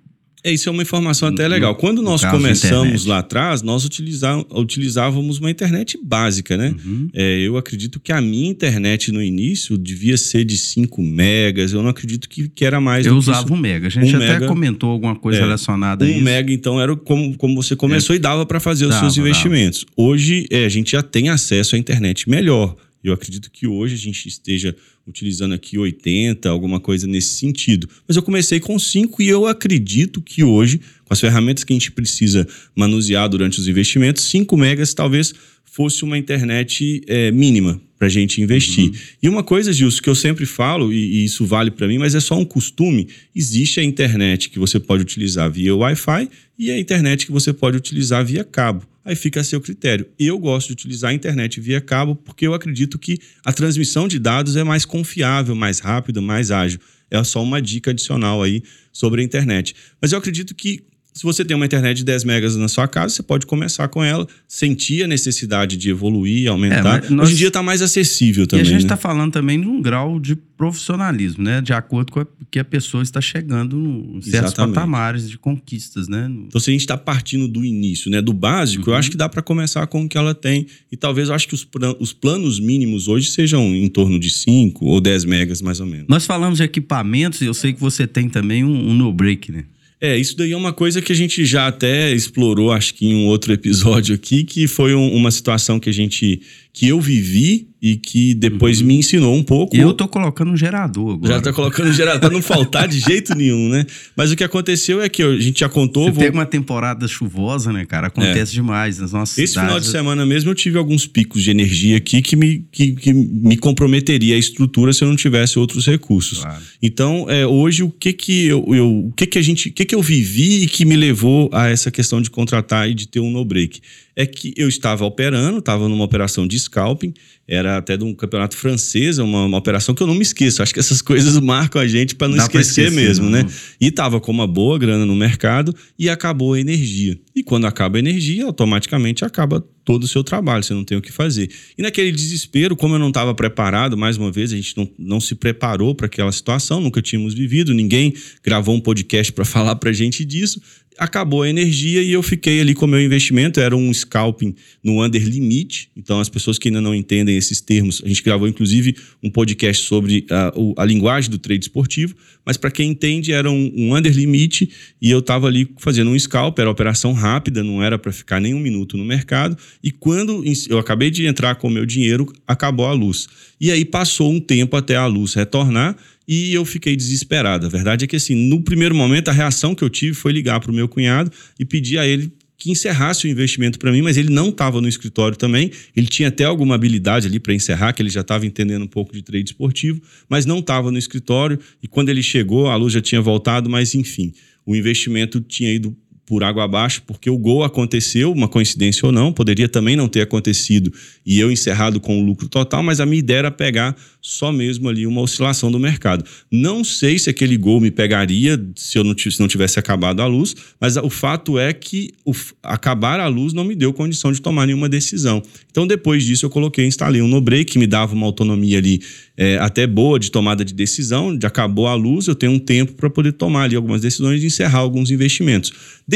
é, isso é uma informação até legal. Quando nós começamos lá atrás, nós utilizávamos uma internet básica, né? Uhum. É, eu acredito que a minha internet no início devia ser de 5 megas. Eu não acredito que, que era mais. Eu usava isso. um mega. A gente um até mega, comentou alguma coisa é, relacionada um a isso. Um mega, então, era como, como você começou é. e dava para fazer dava, os seus investimentos. Dava. Hoje, é, a gente já tem acesso à internet melhor. Eu acredito que hoje a gente esteja utilizando aqui 80, alguma coisa nesse sentido. Mas eu comecei com 5 e eu acredito que hoje, com as ferramentas que a gente precisa manusear durante os investimentos, 5 megas talvez fosse uma internet é, mínima para a gente investir. Uhum. E uma coisa, Gilson, que eu sempre falo, e, e isso vale para mim, mas é só um costume: existe a internet que você pode utilizar via Wi-Fi e a internet que você pode utilizar via cabo aí fica a seu critério. Eu gosto de utilizar a internet via cabo porque eu acredito que a transmissão de dados é mais confiável, mais rápida, mais ágil. É só uma dica adicional aí sobre a internet. Mas eu acredito que se você tem uma internet de 10 megas na sua casa, você pode começar com ela, sentir a necessidade de evoluir, aumentar. É, nós... Hoje em dia está mais acessível também. E a gente está né? falando também de um grau de profissionalismo, né? De acordo com a, que a pessoa está chegando em certos Exatamente. patamares de conquistas, né? Então, se a gente está partindo do início, né? Do básico, uhum. eu acho que dá para começar com o que ela tem. E talvez eu acho que os, os planos mínimos hoje sejam em torno de 5 ou 10 megas, mais ou menos. Nós falamos de equipamentos, e eu sei que você tem também um, um no-break, né? É, isso daí é uma coisa que a gente já até explorou, acho que em um outro episódio aqui, que foi um, uma situação que a gente que eu vivi e que depois uhum. me ensinou um pouco. Eu tô colocando um gerador agora. Já tá colocando um gerador, pra não faltar de jeito nenhum, né? Mas o que aconteceu é que a gente já contou. Você vou... uma temporada chuvosa, né, cara? Acontece é. demais nas nossas Esse cidades. final de semana mesmo eu tive alguns picos de energia aqui que me, que, que me comprometeria a estrutura se eu não tivesse outros recursos. Claro. Então, é, hoje, o que que eu, eu, o que que a gente, o que que eu vivi e que me levou a essa questão de contratar e de ter um no-break? É que eu estava operando, estava numa operação de scalping, era até de um campeonato francês, uma, uma operação que eu não me esqueço. Acho que essas <laughs> coisas marcam a gente para não esquecer, esquecer, mesmo, não. né? E estava com uma boa grana no mercado e acabou a energia. E quando acaba a energia, automaticamente acaba todo o seu trabalho, você não tem o que fazer. E naquele desespero, como eu não estava preparado, mais uma vez, a gente não, não se preparou para aquela situação, nunca tínhamos vivido, ninguém gravou um podcast para <laughs> falar para a gente disso acabou a energia e eu fiquei ali com o meu investimento. Era um scalping no under limit. Então, as pessoas que ainda não entendem esses termos, a gente gravou inclusive um podcast sobre a, a linguagem do trade esportivo. Mas para quem entende, era um, um under limit e eu estava ali fazendo um scalp. Era operação rápida, não era para ficar nem um minuto no mercado. E quando eu acabei de entrar com o meu dinheiro, acabou a luz. E aí passou um tempo até a luz retornar e eu fiquei desesperado. A verdade é que, assim, no primeiro momento, a reação que eu tive foi ligar para o meu cunhado e pedir a ele que encerrasse o investimento para mim, mas ele não estava no escritório também. Ele tinha até alguma habilidade ali para encerrar, que ele já estava entendendo um pouco de trade esportivo, mas não estava no escritório. E quando ele chegou, a luz já tinha voltado, mas enfim, o investimento tinha ido por água abaixo, porque o gol aconteceu, uma coincidência ou não, poderia também não ter acontecido e eu encerrado com o lucro total, mas a minha ideia era pegar só mesmo ali uma oscilação do mercado. Não sei se aquele gol me pegaria se eu não, se não tivesse acabado a luz, mas o fato é que o, acabar a luz não me deu condição de tomar nenhuma decisão. Então, depois disso, eu coloquei, instalei um no break que me dava uma autonomia ali é, até boa de tomada de decisão, de acabou a luz, eu tenho um tempo para poder tomar ali algumas decisões e encerrar alguns investimentos.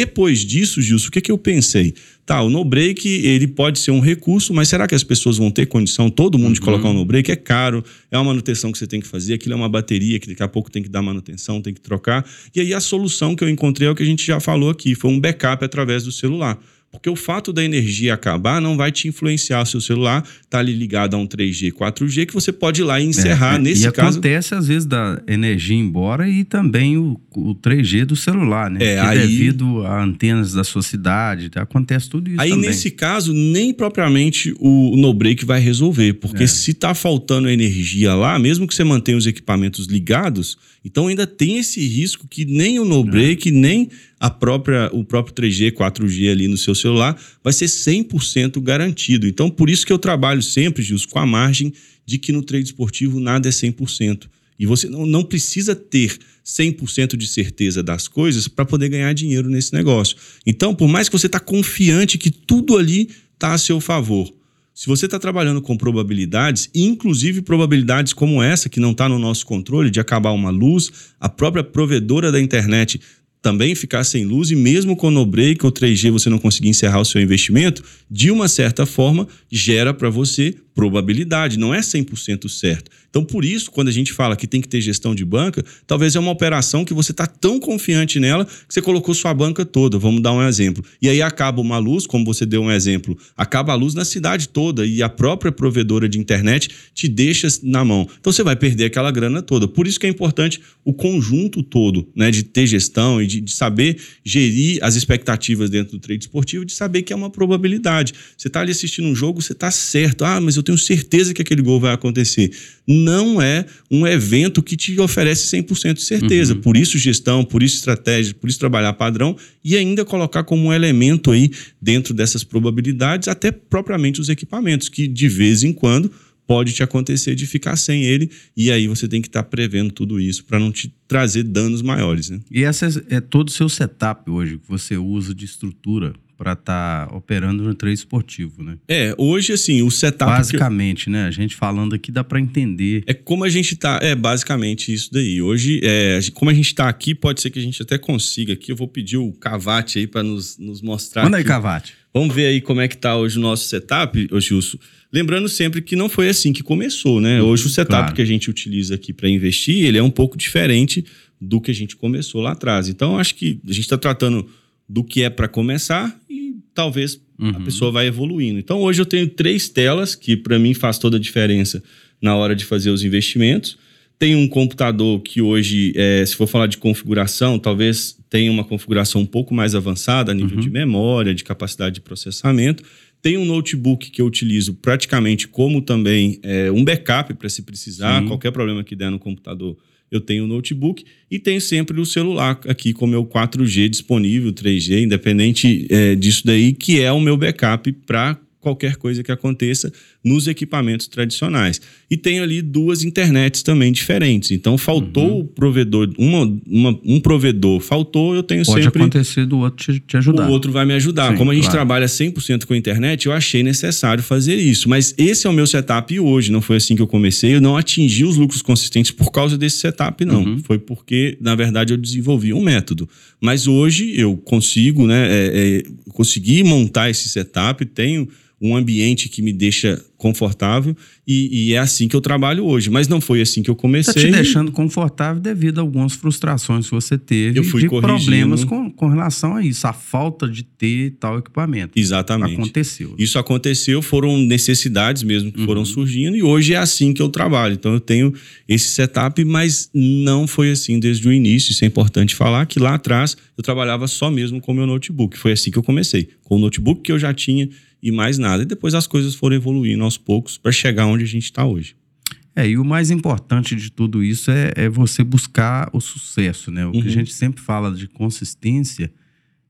Depois disso, Gilson, o que, que eu pensei? Tá, o no-break ele pode ser um recurso, mas será que as pessoas vão ter condição, todo mundo, de uhum. colocar um no-break? É caro, é uma manutenção que você tem que fazer, aquilo é uma bateria que daqui a pouco tem que dar manutenção, tem que trocar. E aí a solução que eu encontrei é o que a gente já falou aqui, foi um backup através do celular. Porque o fato da energia acabar não vai te influenciar. O seu celular está ali ligado a um 3G, 4G, que você pode ir lá e encerrar. É, Nesse e caso. acontece, às vezes, da energia embora e também o, o 3G do celular, né? É, aí... devido a antenas da sua cidade, tá? acontece tudo isso. Aí, também. nesse caso, nem propriamente o no-break vai resolver. Porque é. se está faltando energia lá, mesmo que você mantenha os equipamentos ligados, então ainda tem esse risco que nem o no-break, é. nem a própria, o próprio 3G, 4G ali no seu celular vai ser 100% garantido. Então, por isso que eu trabalho sempre, Gilson, com a margem de que no trade esportivo nada é 100%. E você não, não precisa ter 100% de certeza das coisas para poder ganhar dinheiro nesse negócio. Então, por mais que você está confiante que tudo ali está a seu favor, se você está trabalhando com probabilidades, inclusive probabilidades como essa, que não está no nosso controle, de acabar uma luz, a própria provedora da internet também ficar sem luz, e mesmo com o no break ou 3G você não conseguir encerrar o seu investimento, de uma certa forma, gera para você probabilidade, não é 100% certo. Então, por isso, quando a gente fala que tem que ter gestão de banca, talvez é uma operação que você está tão confiante nela que você colocou sua banca toda. Vamos dar um exemplo. E aí acaba uma luz, como você deu um exemplo, acaba a luz na cidade toda e a própria provedora de internet te deixa na mão. Então, você vai perder aquela grana toda. Por isso que é importante o conjunto todo, né, de ter gestão e de, de saber gerir as expectativas dentro do trade esportivo, de saber que é uma probabilidade. Você está ali assistindo um jogo, você está certo. Ah, mas eu tenho certeza que aquele gol vai acontecer. Não é um evento que te oferece 100% de certeza. Uhum. Por isso, gestão, por isso, estratégia, por isso, trabalhar padrão e ainda colocar como um elemento aí dentro dessas probabilidades, até propriamente os equipamentos, que de vez em quando pode te acontecer de ficar sem ele e aí você tem que estar tá prevendo tudo isso para não te trazer danos maiores. Né? E essa é, é todo o seu setup hoje que você usa de estrutura para estar tá operando no trade esportivo, né? É, hoje assim, o setup basicamente, né? A gente falando aqui dá para entender. É como a gente tá, é basicamente isso daí. Hoje, é, como a gente tá aqui, pode ser que a gente até consiga aqui. Eu vou pedir o Cavate aí para nos, nos mostrar. Manda aqui. aí, Cavate. Vamos ver aí como é que tá hoje o nosso setup, ô Gilson. Lembrando sempre que não foi assim que começou, né? Hoje o setup claro. que a gente utiliza aqui para investir, ele é um pouco diferente do que a gente começou lá atrás. Então, acho que a gente está tratando do que é para começar e talvez uhum. a pessoa vai evoluindo. Então hoje eu tenho três telas que para mim faz toda a diferença na hora de fazer os investimentos. Tem um computador que hoje, é, se for falar de configuração, talvez tenha uma configuração um pouco mais avançada a nível uhum. de memória, de capacidade de processamento. Tem um notebook que eu utilizo praticamente como também é, um backup para se precisar, Sim. qualquer problema que der no computador eu tenho o notebook e tenho sempre o celular aqui com o meu 4G disponível, 3G, independente é, disso daí, que é o meu backup para qualquer coisa que aconteça nos equipamentos tradicionais. E tem ali duas internets também diferentes. Então faltou uhum. o provedor, uma, uma, um provedor faltou, eu tenho Pode sempre. Pode acontecer do outro te, te, ajudar. O outro vai me ajudar. Sim, Como a gente claro. trabalha 100% com a internet, eu achei necessário fazer isso. Mas esse é o meu setup hoje. Não foi assim que eu comecei. Eu não atingi os lucros consistentes por causa desse setup, não. Uhum. Foi porque, na verdade, eu desenvolvi um método. Mas hoje eu consigo, né? É, é, consegui montar esse setup, tenho um ambiente que me deixa confortável e, e, é assim que eu trabalho hoje. Mas não foi assim que eu comecei. Está te deixando confortável devido a algumas frustrações que você teve eu fui de corrigindo. problemas com, com relação a isso, a falta de ter tal equipamento. Exatamente. Aconteceu. Isso aconteceu, foram necessidades mesmo que uhum. foram surgindo e hoje é assim que eu trabalho. Então eu tenho esse setup, mas não foi assim desde o início. Isso é importante falar que lá atrás eu trabalhava só mesmo com o meu notebook. Foi assim que eu comecei, com o notebook que eu já tinha e mais nada. E depois as coisas foram evoluindo aos poucos para chegar onde a gente está hoje. É, e o mais importante de tudo isso é, é você buscar o sucesso, né? O uhum. que a uhum. gente sempre fala de consistência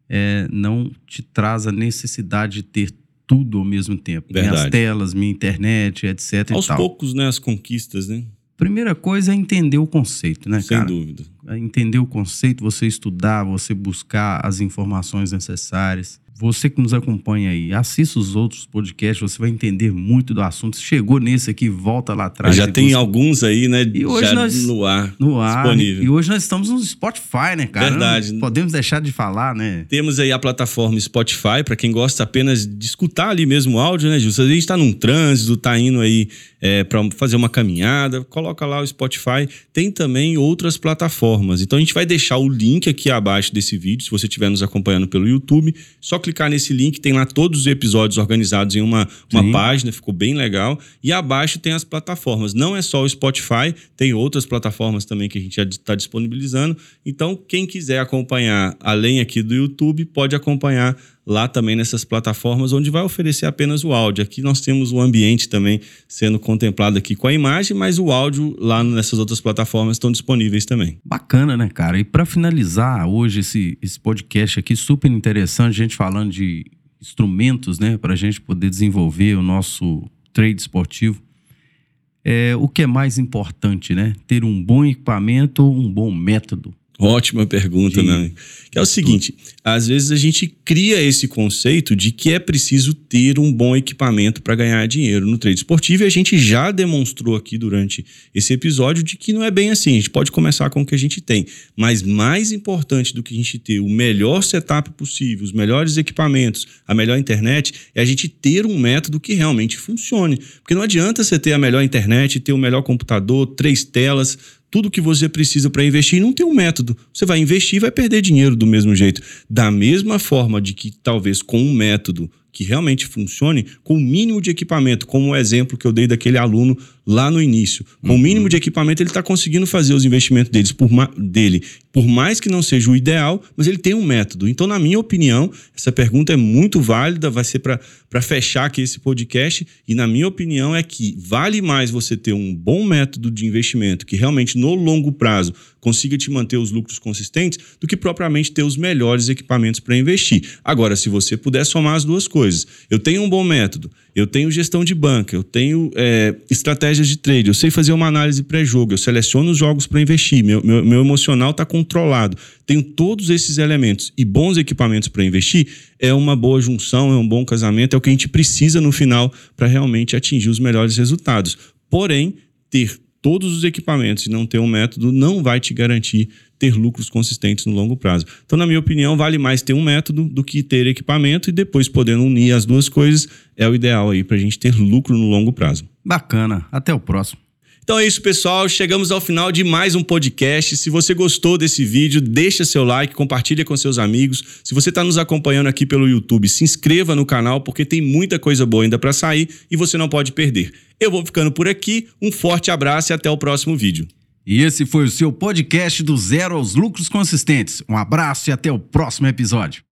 é, não te traz a necessidade de ter tudo ao mesmo tempo. Verdade. Minhas telas, minha internet, etc. Aos poucos, né? As conquistas, né? Primeira coisa é entender o conceito, né, Sem cara? Sem dúvida. É entender o conceito, você estudar, você buscar as informações necessárias você que nos acompanha aí, assista os outros podcasts, você vai entender muito do assunto. Chegou nesse aqui, volta lá atrás. Já tem busca. alguns aí, né? E hoje já nós, no ar, no ar disponível. E hoje nós estamos no Spotify, né, cara? Verdade. Não podemos deixar de falar, né? Temos aí a plataforma Spotify, para quem gosta apenas de escutar ali mesmo o áudio, né, Gilson? A gente está num trânsito, está indo aí é, para fazer uma caminhada, coloca lá o Spotify. Tem também outras plataformas. Então a gente vai deixar o link aqui abaixo desse vídeo, se você estiver nos acompanhando pelo YouTube. Só clicar nesse link, tem lá todos os episódios organizados em uma, uma página, ficou bem legal. E abaixo tem as plataformas. Não é só o Spotify, tem outras plataformas também que a gente já está disponibilizando. Então, quem quiser acompanhar, além aqui do YouTube, pode acompanhar lá também nessas plataformas, onde vai oferecer apenas o áudio. Aqui nós temos o ambiente também sendo contemplado aqui com a imagem, mas o áudio lá nessas outras plataformas estão disponíveis também. Bacana, né, cara? E para finalizar hoje esse, esse podcast aqui, super interessante, gente falando de instrumentos, né, para a gente poder desenvolver o nosso trade esportivo. é, o que é mais importante, né? Ter um bom equipamento um bom método? Ótima pergunta, Sim. né? Que é o seguinte: às vezes a gente cria esse conceito de que é preciso ter um bom equipamento para ganhar dinheiro no trade esportivo e a gente já demonstrou aqui durante esse episódio de que não é bem assim. A gente pode começar com o que a gente tem, mas mais importante do que a gente ter o melhor setup possível, os melhores equipamentos, a melhor internet, é a gente ter um método que realmente funcione. Porque não adianta você ter a melhor internet, ter o melhor computador, três telas tudo que você precisa para investir e não tem um método. Você vai investir e vai perder dinheiro do mesmo jeito. Da mesma forma de que talvez com um método que realmente funcione, com o mínimo de equipamento, como o exemplo que eu dei daquele aluno lá no início. Com uhum. o mínimo de equipamento, ele está conseguindo fazer os investimentos deles por dele. Por mais que não seja o ideal, mas ele tem um método. Então, na minha opinião, essa pergunta é muito válida, vai ser para fechar aqui esse podcast. E na minha opinião, é que vale mais você ter um bom método de investimento que realmente no longo prazo consiga te manter os lucros consistentes do que propriamente ter os melhores equipamentos para investir. Agora, se você puder somar as duas coisas, eu tenho um bom método, eu tenho gestão de banca, eu tenho é, estratégias de trade, eu sei fazer uma análise pré-jogo, eu seleciono os jogos para investir, meu, meu, meu emocional está controlado. Tenho todos esses elementos e bons equipamentos para investir, é uma boa junção, é um bom casamento, é o que a gente precisa no final para realmente atingir os melhores resultados. Porém, ter todos os equipamentos e não ter um método não vai te garantir ter lucros consistentes no longo prazo. Então, na minha opinião, vale mais ter um método do que ter equipamento e depois podendo unir as duas coisas é o ideal aí para a gente ter lucro no longo prazo. Bacana. Até o próximo. Então é isso, pessoal. Chegamos ao final de mais um podcast. Se você gostou desse vídeo, deixa seu like, compartilha com seus amigos. Se você está nos acompanhando aqui pelo YouTube, se inscreva no canal porque tem muita coisa boa ainda para sair e você não pode perder. Eu vou ficando por aqui. Um forte abraço e até o próximo vídeo. E esse foi o seu podcast do Zero aos Lucros Consistentes. Um abraço e até o próximo episódio.